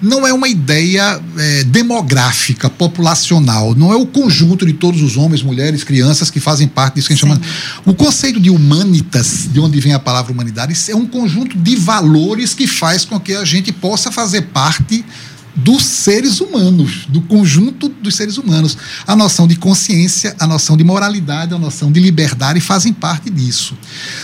não é uma ideia é, demográfica, populacional, não é o conjunto de todos os homens, mulheres, crianças que fazem parte disso que a gente Sim. chama. O conceito de humanitas, de onde vem a palavra humanidade, é um conjunto de valores que faz com que a gente possa fazer parte dos seres humanos, do conjunto dos seres humanos. A noção de consciência, a noção de moralidade, a noção de liberdade fazem parte disso.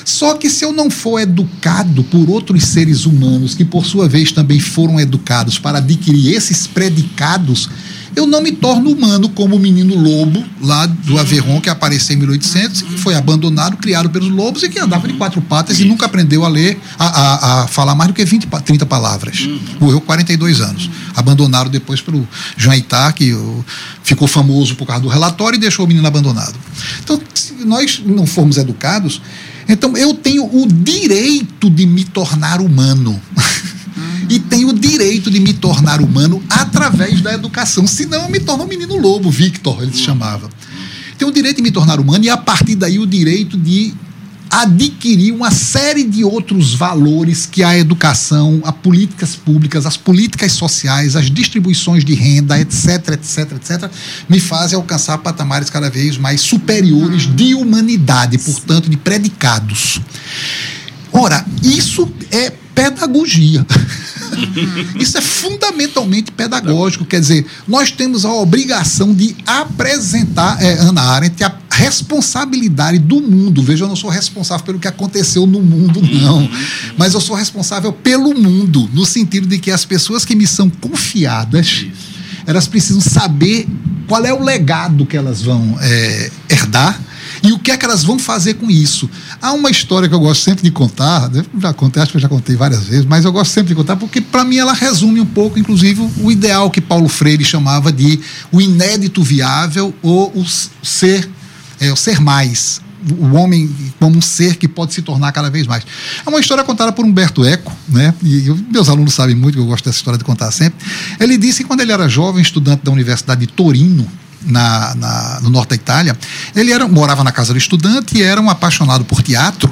Só que se eu não for educado por outros seres humanos, que por sua vez também foram educados para adquirir esses predicados, eu não me torno humano como o menino lobo lá do Aveyron, que apareceu em 1800, que foi abandonado, criado pelos lobos e que andava de quatro patas e nunca aprendeu a ler, a, a, a falar mais do que 20, 30 palavras. Uhum. Morreu 42 anos. Abandonaram depois pelo Jean Ittar, que ficou famoso por causa do relatório e deixou o menino abandonado. Então, se nós não formos educados, então eu tenho o direito de me tornar humano. e tenho o direito de me tornar humano através da educação. Senão eu me torno um menino lobo, Victor, ele se chamava. Tenho o direito de me tornar humano e a partir daí o direito de adquirir uma série de outros valores que a educação, as políticas públicas, as políticas sociais, as distribuições de renda, etc, etc, etc, me fazem alcançar patamares cada vez mais superiores de humanidade, portanto, de predicados. Ora, isso é pedagogia. Isso é fundamentalmente pedagógico, quer dizer, nós temos a obrigação de apresentar, é, Ana Arendt, a responsabilidade do mundo. Veja, eu não sou responsável pelo que aconteceu no mundo, não. Mas eu sou responsável pelo mundo, no sentido de que as pessoas que me são confiadas, elas precisam saber qual é o legado que elas vão é, herdar e o que é que elas vão fazer com isso? Há uma história que eu gosto sempre de contar, já contei, acho que eu já contei várias vezes, mas eu gosto sempre de contar porque, para mim, ela resume um pouco, inclusive, o ideal que Paulo Freire chamava de o inédito viável ou o ser, é, o ser mais, o homem como um ser que pode se tornar cada vez mais. É uma história contada por Humberto Eco, né? E eu, meus alunos sabem muito que eu gosto dessa história de contar sempre. Ele disse que quando ele era jovem, estudante da Universidade de Torino, na, na, no norte da Itália, ele era, morava na casa do estudante e era um apaixonado por teatro.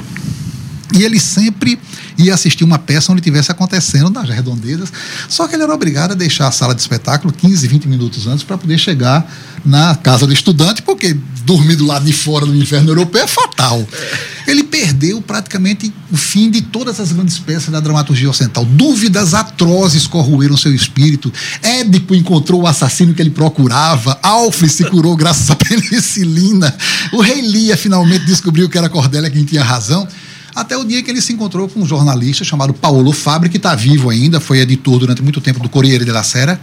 E ele sempre ia assistir uma peça onde tivesse acontecendo nas redondezas. Só que ele era obrigado a deixar a sala de espetáculo 15, 20 minutos antes para poder chegar na casa do estudante, porque dormir do lado de fora do inferno europeu é fatal. Ele perdeu praticamente o fim de todas as grandes peças da dramaturgia ocidental. Dúvidas atrozes corroeram seu espírito. Édipo encontrou o assassino que ele procurava. Alfred se curou graças à penicilina. O rei Lia finalmente descobriu que era Cordélia quem tinha razão até o dia que ele se encontrou com um jornalista chamado Paulo Fabri, que está vivo ainda, foi editor durante muito tempo do Corriere della Sera,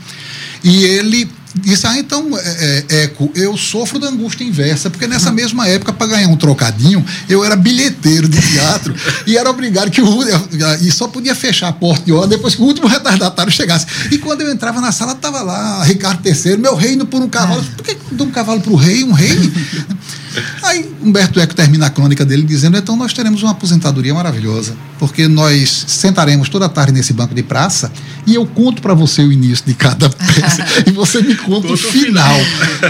e ele disse: Ah, então, é, é, Eco, eu sofro da angústia inversa, porque nessa uhum. mesma época, para ganhar um trocadinho, eu era bilheteiro de teatro e era obrigado que o. E só podia fechar a porta de hora depois que o último retardatário chegasse. E quando eu entrava na sala, estava lá Ricardo III, meu reino por um cavalo. Por que de um cavalo para o rei? Um rei? Aí Humberto Eco termina a crônica dele dizendo: então nós teremos uma aposentadoria maravilhosa, porque nós sentaremos toda a tarde nesse banco de praça e eu conto para você o início de cada peça e você me conta o final.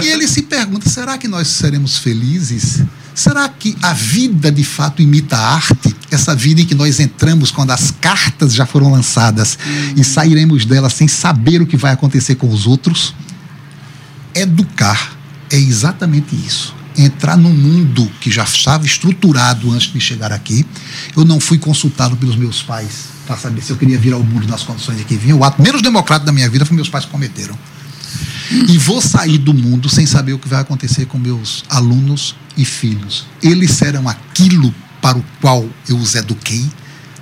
E ele se pergunta: será que nós seremos felizes? Será que a vida de fato imita a arte? Essa vida em que nós entramos quando as cartas já foram lançadas e sairemos dela sem saber o que vai acontecer com os outros? Educar é exatamente isso entrar num mundo que já estava estruturado antes de chegar aqui. Eu não fui consultado pelos meus pais para saber se eu queria vir ao mundo nas condições em que vinha. O ato menos democrático da minha vida foi meus pais que cometeram. E vou sair do mundo sem saber o que vai acontecer com meus alunos e filhos. Eles serão aquilo para o qual eu os eduquei?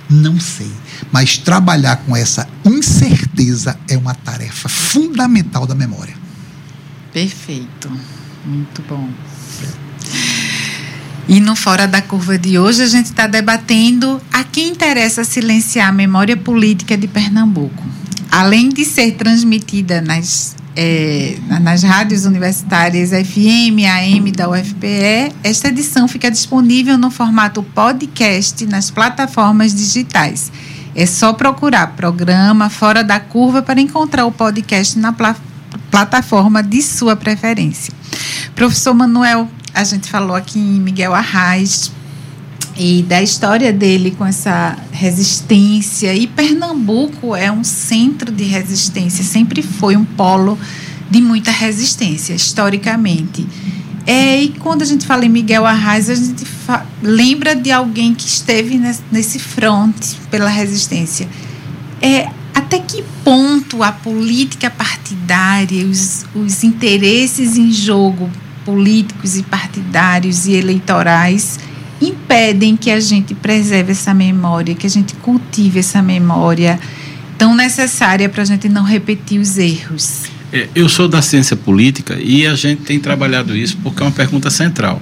Não sei. Mas trabalhar com essa incerteza é uma tarefa fundamental da memória. Perfeito. Muito bom. E no Fora da Curva de hoje a gente está debatendo a quem interessa silenciar a memória política de Pernambuco. Além de ser transmitida nas, é, nas rádios universitárias FM, AM da UFPE, esta edição fica disponível no formato podcast nas plataformas digitais. É só procurar programa Fora da Curva para encontrar o podcast na pla plataforma de sua preferência. Professor Manuel, a gente falou aqui em Miguel Arraes e da história dele com essa resistência. E Pernambuco é um centro de resistência, sempre foi um polo de muita resistência, historicamente. É, e quando a gente fala em Miguel Arraes, a gente lembra de alguém que esteve nesse, nesse fronte pela resistência. É, até que ponto a política partidária, os, os interesses em jogo políticos e partidários e eleitorais impedem que a gente preserve essa memória, que a gente cultive essa memória tão necessária para a gente não repetir os erros. É, eu sou da ciência política e a gente tem trabalhado isso porque é uma pergunta central.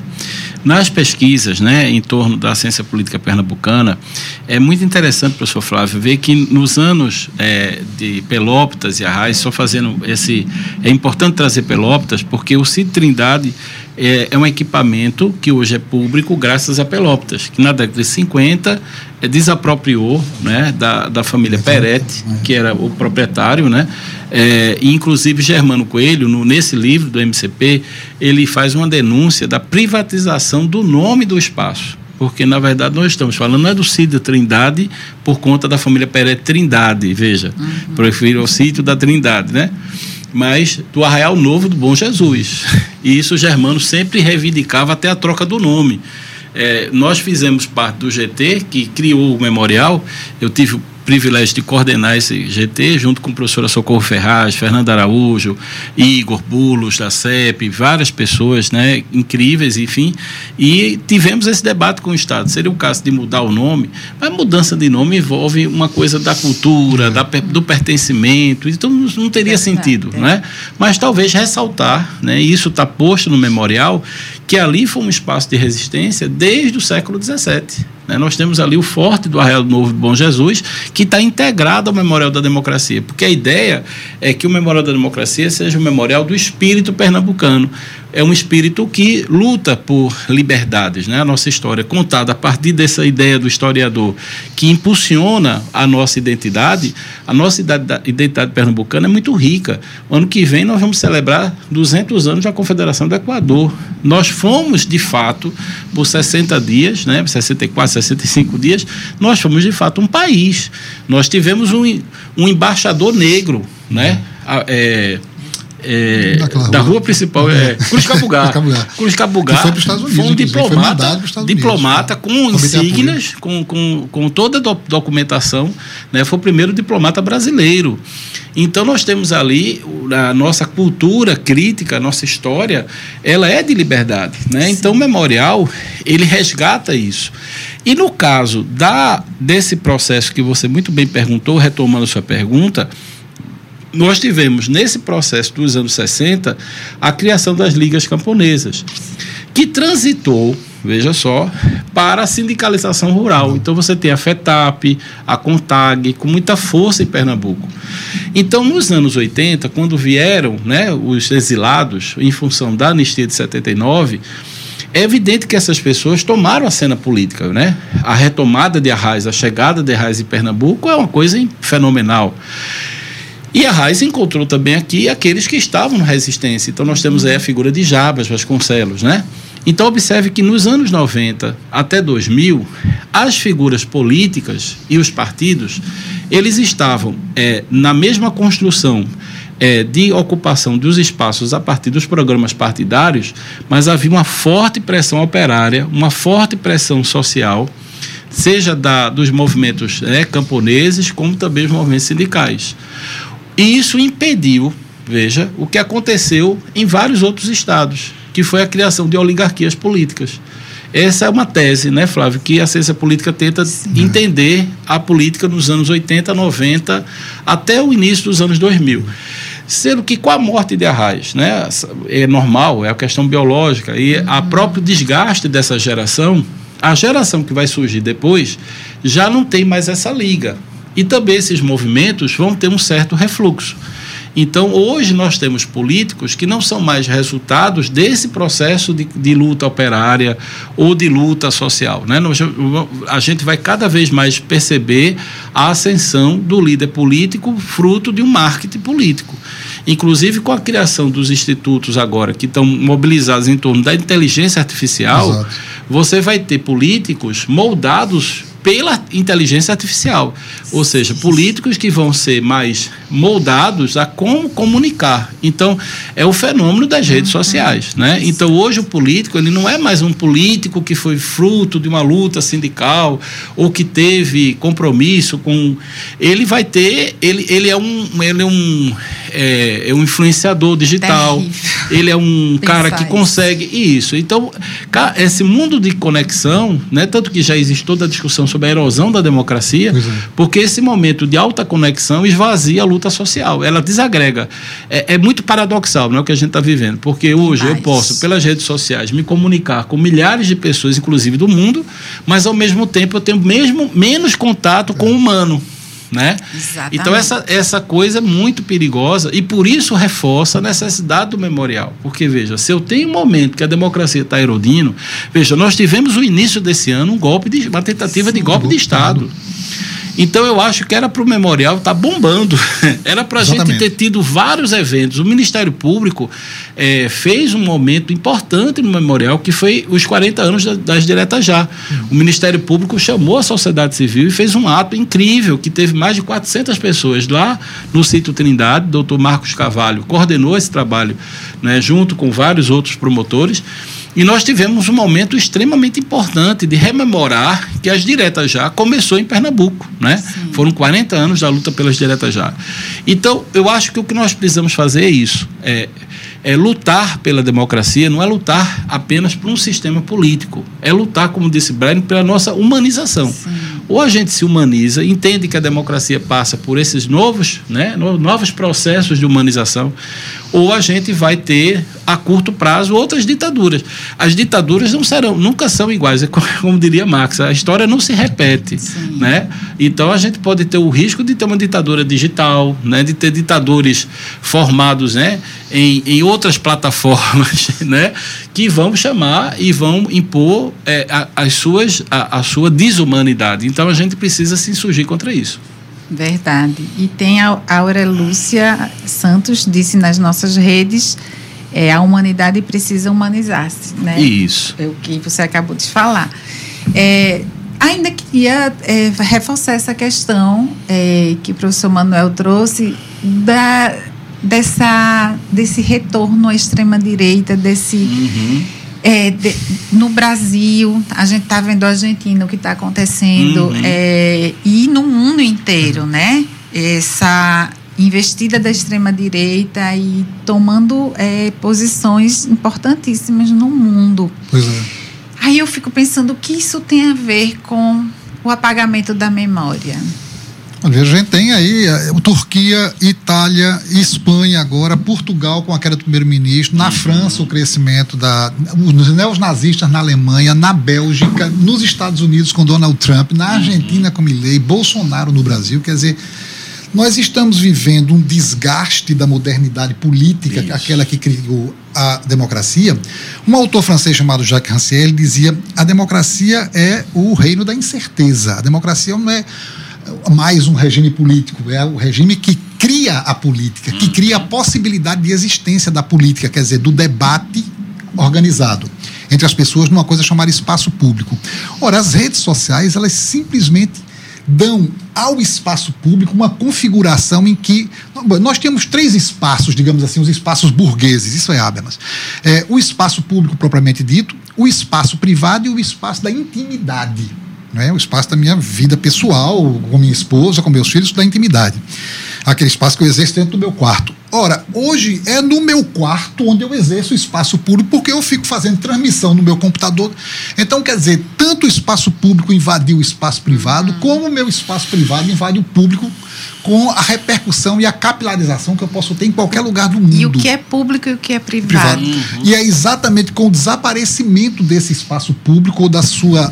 Nas pesquisas né, em torno da ciência política pernambucana, é muito interessante, professor Flávio, ver que nos anos é, de Pelópitas e Arraiz, só fazendo esse. É importante trazer Pelópitas, porque o CID Trindade é, é, um equipamento que hoje é público graças a Pelópitas, que na década de 50 é, desapropriou né, da, da família Peretti, que era o proprietário, né? É, inclusive Germano Coelho, no, nesse livro do MCP, ele faz uma denúncia da privatização do nome do espaço. Porque, na verdade, nós estamos falando não é do sítio Trindade por conta da família Peretti Trindade, veja. Uhum. Prefiro o sítio da Trindade, né? Mas do Arraial Novo do Bom Jesus. E isso Germano sempre reivindicava até a troca do nome. É, nós fizemos parte do GT, que criou o memorial. Eu tive o privilégio de coordenar esse GT junto com a professora Socorro Ferraz, Fernando Araújo, Igor Bulos da CEP, várias pessoas né, incríveis, enfim, e tivemos esse debate com o Estado. Seria o caso de mudar o nome, mas mudança de nome envolve uma coisa da cultura, da, do pertencimento, então não teria sentido, né? Mas talvez ressaltar, né, e isso está posto no memorial, que ali foi um espaço de resistência desde o século XVII. Né? Nós temos ali o Forte do Arraial do Novo Bom Jesus, que está integrado ao Memorial da Democracia, porque a ideia é que o Memorial da Democracia seja o memorial do espírito pernambucano. É um espírito que luta por liberdades. Né? A nossa história contada a partir dessa ideia do historiador que impulsiona a nossa identidade, a nossa identidade pernambucana é muito rica. Ano que vem nós vamos celebrar 200 anos da Confederação do Equador. Nós fomos, de fato, por 60 dias, né? 64, 65 dias, nós fomos de fato um país. Nós tivemos um, um embaixador negro, né? É, é, da rua principal é Cruz Cabugá. Cruz Cabugá foi, Unidos, foi um diplomata, foi diplomata com insígnias, com, com, com toda a documentação, né? Foi o primeiro diplomata brasileiro. Então nós temos ali a nossa cultura crítica, a nossa história, ela é de liberdade, né? Então o memorial ele resgata isso. E no caso da desse processo que você muito bem perguntou, retomando sua pergunta, nós tivemos nesse processo dos anos 60 a criação das ligas camponesas, que transitou, veja só, para a sindicalização rural. Então você tem a FETAP, a CONTAG, com muita força em Pernambuco. Então, nos anos 80, quando vieram né, os exilados, em função da anistia de 79, é evidente que essas pessoas tomaram a cena política, né? A retomada de Arraes, a chegada de Arraes em Pernambuco é uma coisa fenomenal. E a Raiz encontrou também aqui aqueles que estavam na resistência. Então nós temos aí a figura de Jabas Vasconcelos, né? Então observe que nos anos 90 até 2000, as figuras políticas e os partidos, eles estavam é, na mesma construção é, de ocupação dos espaços a partir dos programas partidários, mas havia uma forte pressão operária, uma forte pressão social, seja da, dos movimentos né, camponeses, como também os movimentos sindicais. E isso impediu, veja, o que aconteceu em vários outros estados, que foi a criação de oligarquias políticas. Essa é uma tese, né, Flávio, que a ciência política tenta Sim. entender a política nos anos 80, 90, até o início dos anos 2000. Sendo que com a morte de Arraes, né, é normal, é a questão biológica, e a próprio desgaste dessa geração, a geração que vai surgir depois já não tem mais essa liga. E também esses movimentos vão ter um certo refluxo. Então, hoje nós temos políticos que não são mais resultados desse processo de, de luta operária ou de luta social. Né? a gente vai cada vez mais perceber a ascensão do líder político fruto de um marketing político. Inclusive com a criação dos institutos agora que estão mobilizados em torno da inteligência artificial, Exato. você vai ter políticos moldados pela inteligência artificial. Ou seja, políticos que vão ser mais moldados a como comunicar. Então, é o fenômeno das redes sociais, né? Então, hoje o político, ele não é mais um político que foi fruto de uma luta sindical ou que teve compromisso com ele vai ter, ele, ele é um ele é um é, é um influenciador digital. Terrível. Ele é um cara que consegue isso. Então, esse mundo de conexão, né, tanto que já existe toda a discussão sobre a erosão da democracia, é. porque esse momento de alta conexão esvazia a luta social, ela desagrega. É, é muito paradoxal não é o que a gente está vivendo, porque hoje eu posso, pelas redes sociais, me comunicar com milhares de pessoas, inclusive do mundo, mas ao mesmo tempo eu tenho mesmo menos contato com o humano né? Exatamente. Então essa, essa coisa é muito perigosa e por isso reforça a necessidade do memorial. Porque, veja, se eu tenho um momento que a democracia está erodindo, veja, nós tivemos no início desse ano um golpe de uma tentativa Sim, de golpe de Estado. Então eu acho que era para o memorial estar tá bombando. era para a gente ter tido vários eventos. O Ministério Público é, fez um momento importante no memorial, que foi os 40 anos das diretas já. Uhum. O Ministério Público chamou a sociedade civil e fez um ato incrível, que teve mais de 400 pessoas lá no sítio Trindade. O doutor Marcos Cavalho coordenou esse trabalho né, junto com vários outros promotores. E nós tivemos um momento extremamente importante de rememorar que as diretas já começou em Pernambuco, né? Sim. Foram 40 anos da luta pelas diretas já. Então, eu acho que o que nós precisamos fazer é isso, é, é lutar pela democracia, não é lutar apenas por um sistema político, é lutar, como disse Brian, pela nossa humanização. Sim. Ou a gente se humaniza, entende que a democracia passa por esses novos, né, novos processos de humanização, ou a gente vai ter a curto prazo outras ditaduras. As ditaduras não serão, nunca são iguais, é como, como diria Marx, a história não se repete, Sim. né? Então a gente pode ter o risco de ter uma ditadura digital, né, de ter ditadores formados, né, em, em outras plataformas, né, que vão chamar e vão impor é, a, as suas a, a sua desumanidade. Então a gente precisa se insurgir contra isso. Verdade. E tem a Aurelúcia Santos disse nas nossas redes é, a humanidade precisa humanizar-se, né? Isso. É o que você acabou de falar. É, ainda queria é, reforçar essa questão é, que o professor Manuel trouxe da, dessa, desse retorno à extrema-direita, desse... Uhum é, de, no Brasil, a gente está vendo a Argentina, o que está acontecendo, uhum. é, e no mundo inteiro, né? Essa investida da extrema-direita e tomando é, posições importantíssimas no mundo. Pois é. Aí eu fico pensando o que isso tem a ver com o apagamento da memória. Olha, a gente tem aí a, eh, Turquia, Itália, Espanha agora, Portugal com a queda do primeiro-ministro, na França o crescimento da os neonazistas na Alemanha, na Bélgica, nos Estados Unidos com Donald Trump, na Argentina com Milley, Bolsonaro no Brasil, quer dizer, nós estamos vivendo um desgaste da modernidade política, Isso. aquela que criou a democracia. Um autor francês chamado Jacques Rancière dizia: a democracia é o reino da incerteza. A democracia não é mais um regime político, é o regime que cria a política, que cria a possibilidade de existência da política, quer dizer, do debate organizado entre as pessoas numa coisa chamada espaço público. Ora, as redes sociais, elas simplesmente dão ao espaço público uma configuração em que nós temos três espaços, digamos assim, os espaços burgueses, isso é Habermas. É, o espaço público propriamente dito, o espaço privado e o espaço da intimidade né? o espaço da minha vida pessoal, com minha esposa, com meus filhos, da intimidade. aquele espaço que eu exerço dentro do meu quarto. Ora, hoje é no meu quarto onde eu exerço o espaço público, porque eu fico fazendo transmissão no meu computador. Então, quer dizer, tanto o espaço público invadiu o espaço privado, uhum. como o meu espaço privado invade o público com a repercussão e a capilarização que eu posso ter em qualquer lugar do mundo. E o que é público e o que é privado. privado. Uhum. E é exatamente com o desaparecimento desse espaço público ou da sua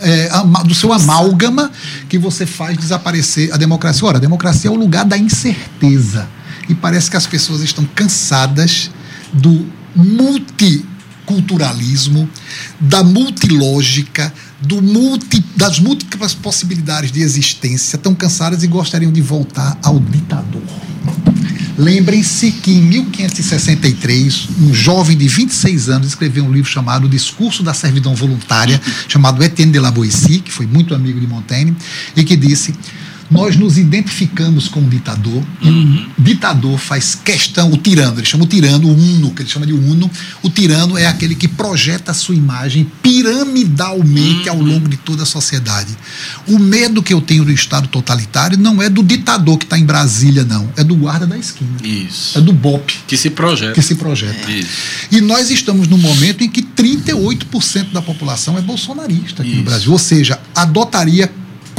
é, do seu amálgama que você faz desaparecer a democracia. Ora, a democracia é o lugar da incerteza. E parece que as pessoas estão cansadas do multiculturalismo, da multilógica, do multi, das múltiplas possibilidades de existência, estão cansadas e gostariam de voltar ao ditador. Lembrem-se que em 1563, um jovem de 26 anos escreveu um livro chamado Discurso da Servidão Voluntária, chamado Etienne de la Boétie, que foi muito amigo de Montaigne, e que disse: nós nos identificamos com o ditador. Uhum. O ditador faz questão, o tirano, ele chama o tirano, o uno, que ele chama de uno. O tirano é aquele que projeta a sua imagem piramidalmente uhum. ao longo de toda a sociedade. O medo que eu tenho do Estado totalitário não é do ditador que está em Brasília, não. É do guarda da esquina. Isso. É do BOP. Que se projeta. Que se projeta. É. E nós estamos num momento em que 38% da população é bolsonarista aqui Isso. no Brasil. Ou seja, adotaria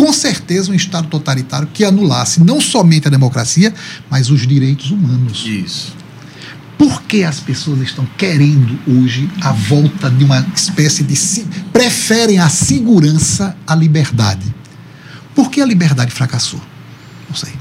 com certeza um Estado totalitário que anulasse não somente a democracia, mas os direitos humanos. Isso. Por que as pessoas estão querendo hoje a volta de uma espécie de. preferem a segurança à liberdade? Por que a liberdade fracassou? Não sei.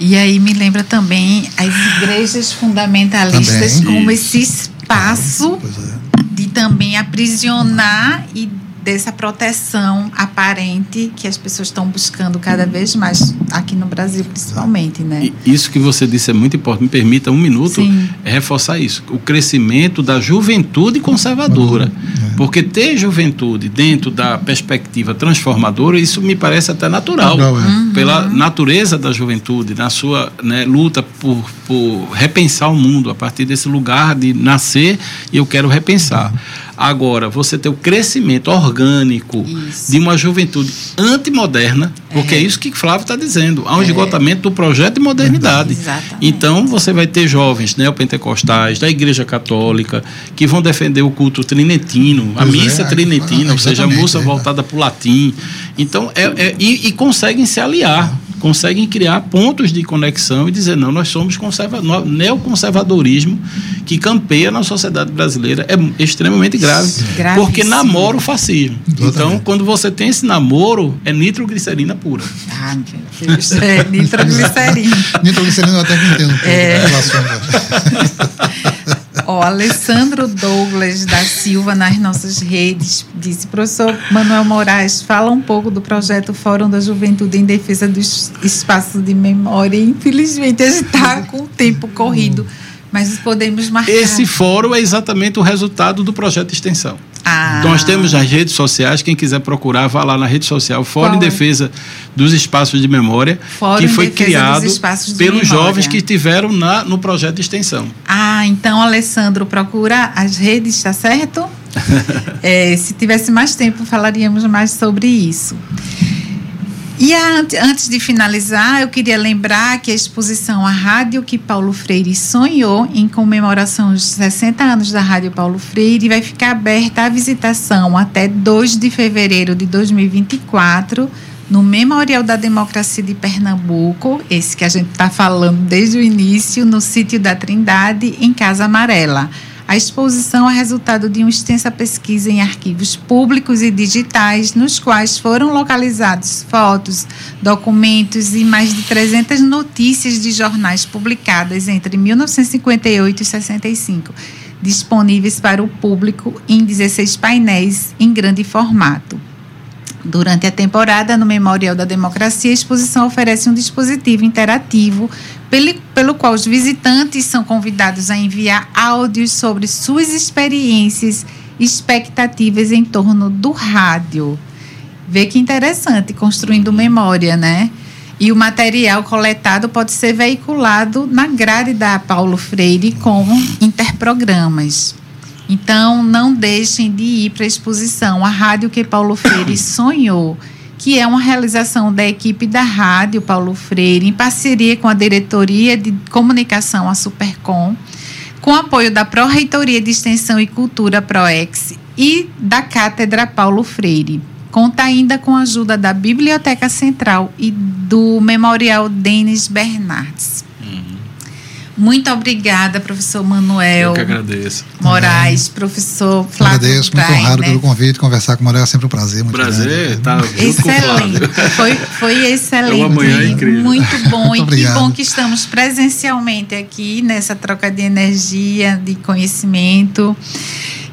E aí me lembra também as igrejas fundamentalistas também, como isso. esse espaço é. de também aprisionar e dessa proteção aparente que as pessoas estão buscando cada vez mais aqui no Brasil, principalmente, né? E isso que você disse é muito importante. Me permita um minuto é reforçar isso. O crescimento da juventude conservadora. É. Porque ter juventude dentro da perspectiva transformadora, isso me parece até natural. natural é. uhum. Pela natureza da juventude, na sua né, luta por, por repensar o mundo a partir desse lugar de nascer e eu quero repensar. Uhum. Agora, você ter o crescimento orgânico isso. de uma juventude antimoderna, porque é, é isso que Flávio está dizendo. Há um é. esgotamento do projeto de modernidade. Exatamente. Então, você vai ter jovens neopentecostais, da Igreja Católica, que vão defender o culto trinitino, a missa é, trinetina, ou seja, a missa é. voltada para o latim. Então, é, é, e, e conseguem se aliar conseguem criar pontos de conexão e dizer, não, nós somos conserva neoconservadorismo que campeia na sociedade brasileira é extremamente grave, porque namora o fascismo. Então, quando você tem esse namoro, é nitroglicerina pura. Ah, meu Deus, é nitroglicerina. nitroglicerina eu até que entendo. É. Ó, Alessandro Douglas da Silva nas nossas redes disse: professor Manuel Moraes, fala um pouco do projeto Fórum da Juventude em Defesa do Espaço de Memória. Infelizmente, a gente está com o tempo corrido, mas podemos marcar. Esse fórum é exatamente o resultado do projeto de extensão. Ah. Então nós temos as redes sociais, quem quiser procurar, vá lá na rede social Fórum em Defesa dos Espaços de Memória, Fórum que foi criado pelos jovens que estiveram na, no projeto de extensão. Ah, então, Alessandro, procura as redes, está certo? é, se tivesse mais tempo, falaríamos mais sobre isso. E a, antes de finalizar, eu queria lembrar que a exposição A Rádio que Paulo Freire sonhou, em comemoração dos 60 anos da Rádio Paulo Freire, vai ficar aberta à visitação até 2 de fevereiro de 2024 no Memorial da Democracia de Pernambuco, esse que a gente está falando desde o início, no sítio da Trindade, em Casa Amarela. A exposição é resultado de uma extensa pesquisa em arquivos públicos e digitais, nos quais foram localizados fotos, documentos e mais de 300 notícias de jornais publicadas entre 1958 e 65, disponíveis para o público em 16 painéis em grande formato. Durante a temporada, no Memorial da Democracia, a exposição oferece um dispositivo interativo pelo, qual os visitantes são convidados a enviar áudios sobre suas experiências expectativas em torno do rádio. Vê que interessante, construindo memória, né? E o material coletado pode ser veiculado na grade da Paulo Freire como interprogramas. Então, não deixem de ir para a exposição A Rádio que Paulo Freire sonhou que é uma realização da equipe da Rádio Paulo Freire, em parceria com a Diretoria de Comunicação, a Supercom, com apoio da Pró-Reitoria de Extensão e Cultura PROEX e da Cátedra Paulo Freire. Conta ainda com a ajuda da Biblioteca Central e do Memorial Denis Bernardes. Muito obrigada, professor Manuel. Eu que agradeço. Moraes, professor Flávio. Agradeço, muito honrado pelo convite. Conversar com o Manuel é sempre um prazer. Muito Prazer, grande. tá Excelente. Foi, foi excelente. É uma manhã incrível. Muito bom. e que Obrigado. bom que estamos presencialmente aqui nessa troca de energia, de conhecimento.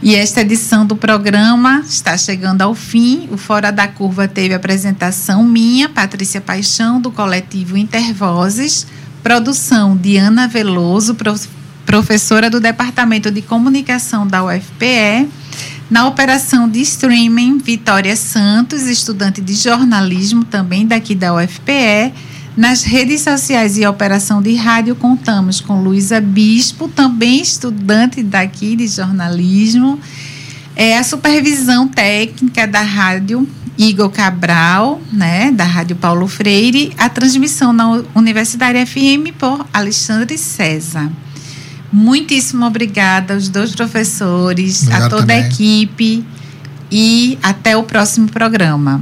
E esta edição do programa está chegando ao fim. O Fora da Curva teve apresentação minha, Patrícia Paixão, do coletivo Intervozes, produção de Ana Veloso, prof- professora do Departamento de Comunicação da UFPE. Na operação de streaming, Vitória Santos, estudante de jornalismo também daqui da UFPE. Nas redes sociais e operação de rádio, contamos com Luísa Bispo, também estudante daqui de jornalismo. É a supervisão técnica da rádio Igor Cabral, né, da Rádio Paulo Freire, a transmissão na Universidade FM por Alexandre César. Muitíssimo obrigada aos dois professores, a Obrigado toda a também. equipe e até o próximo programa.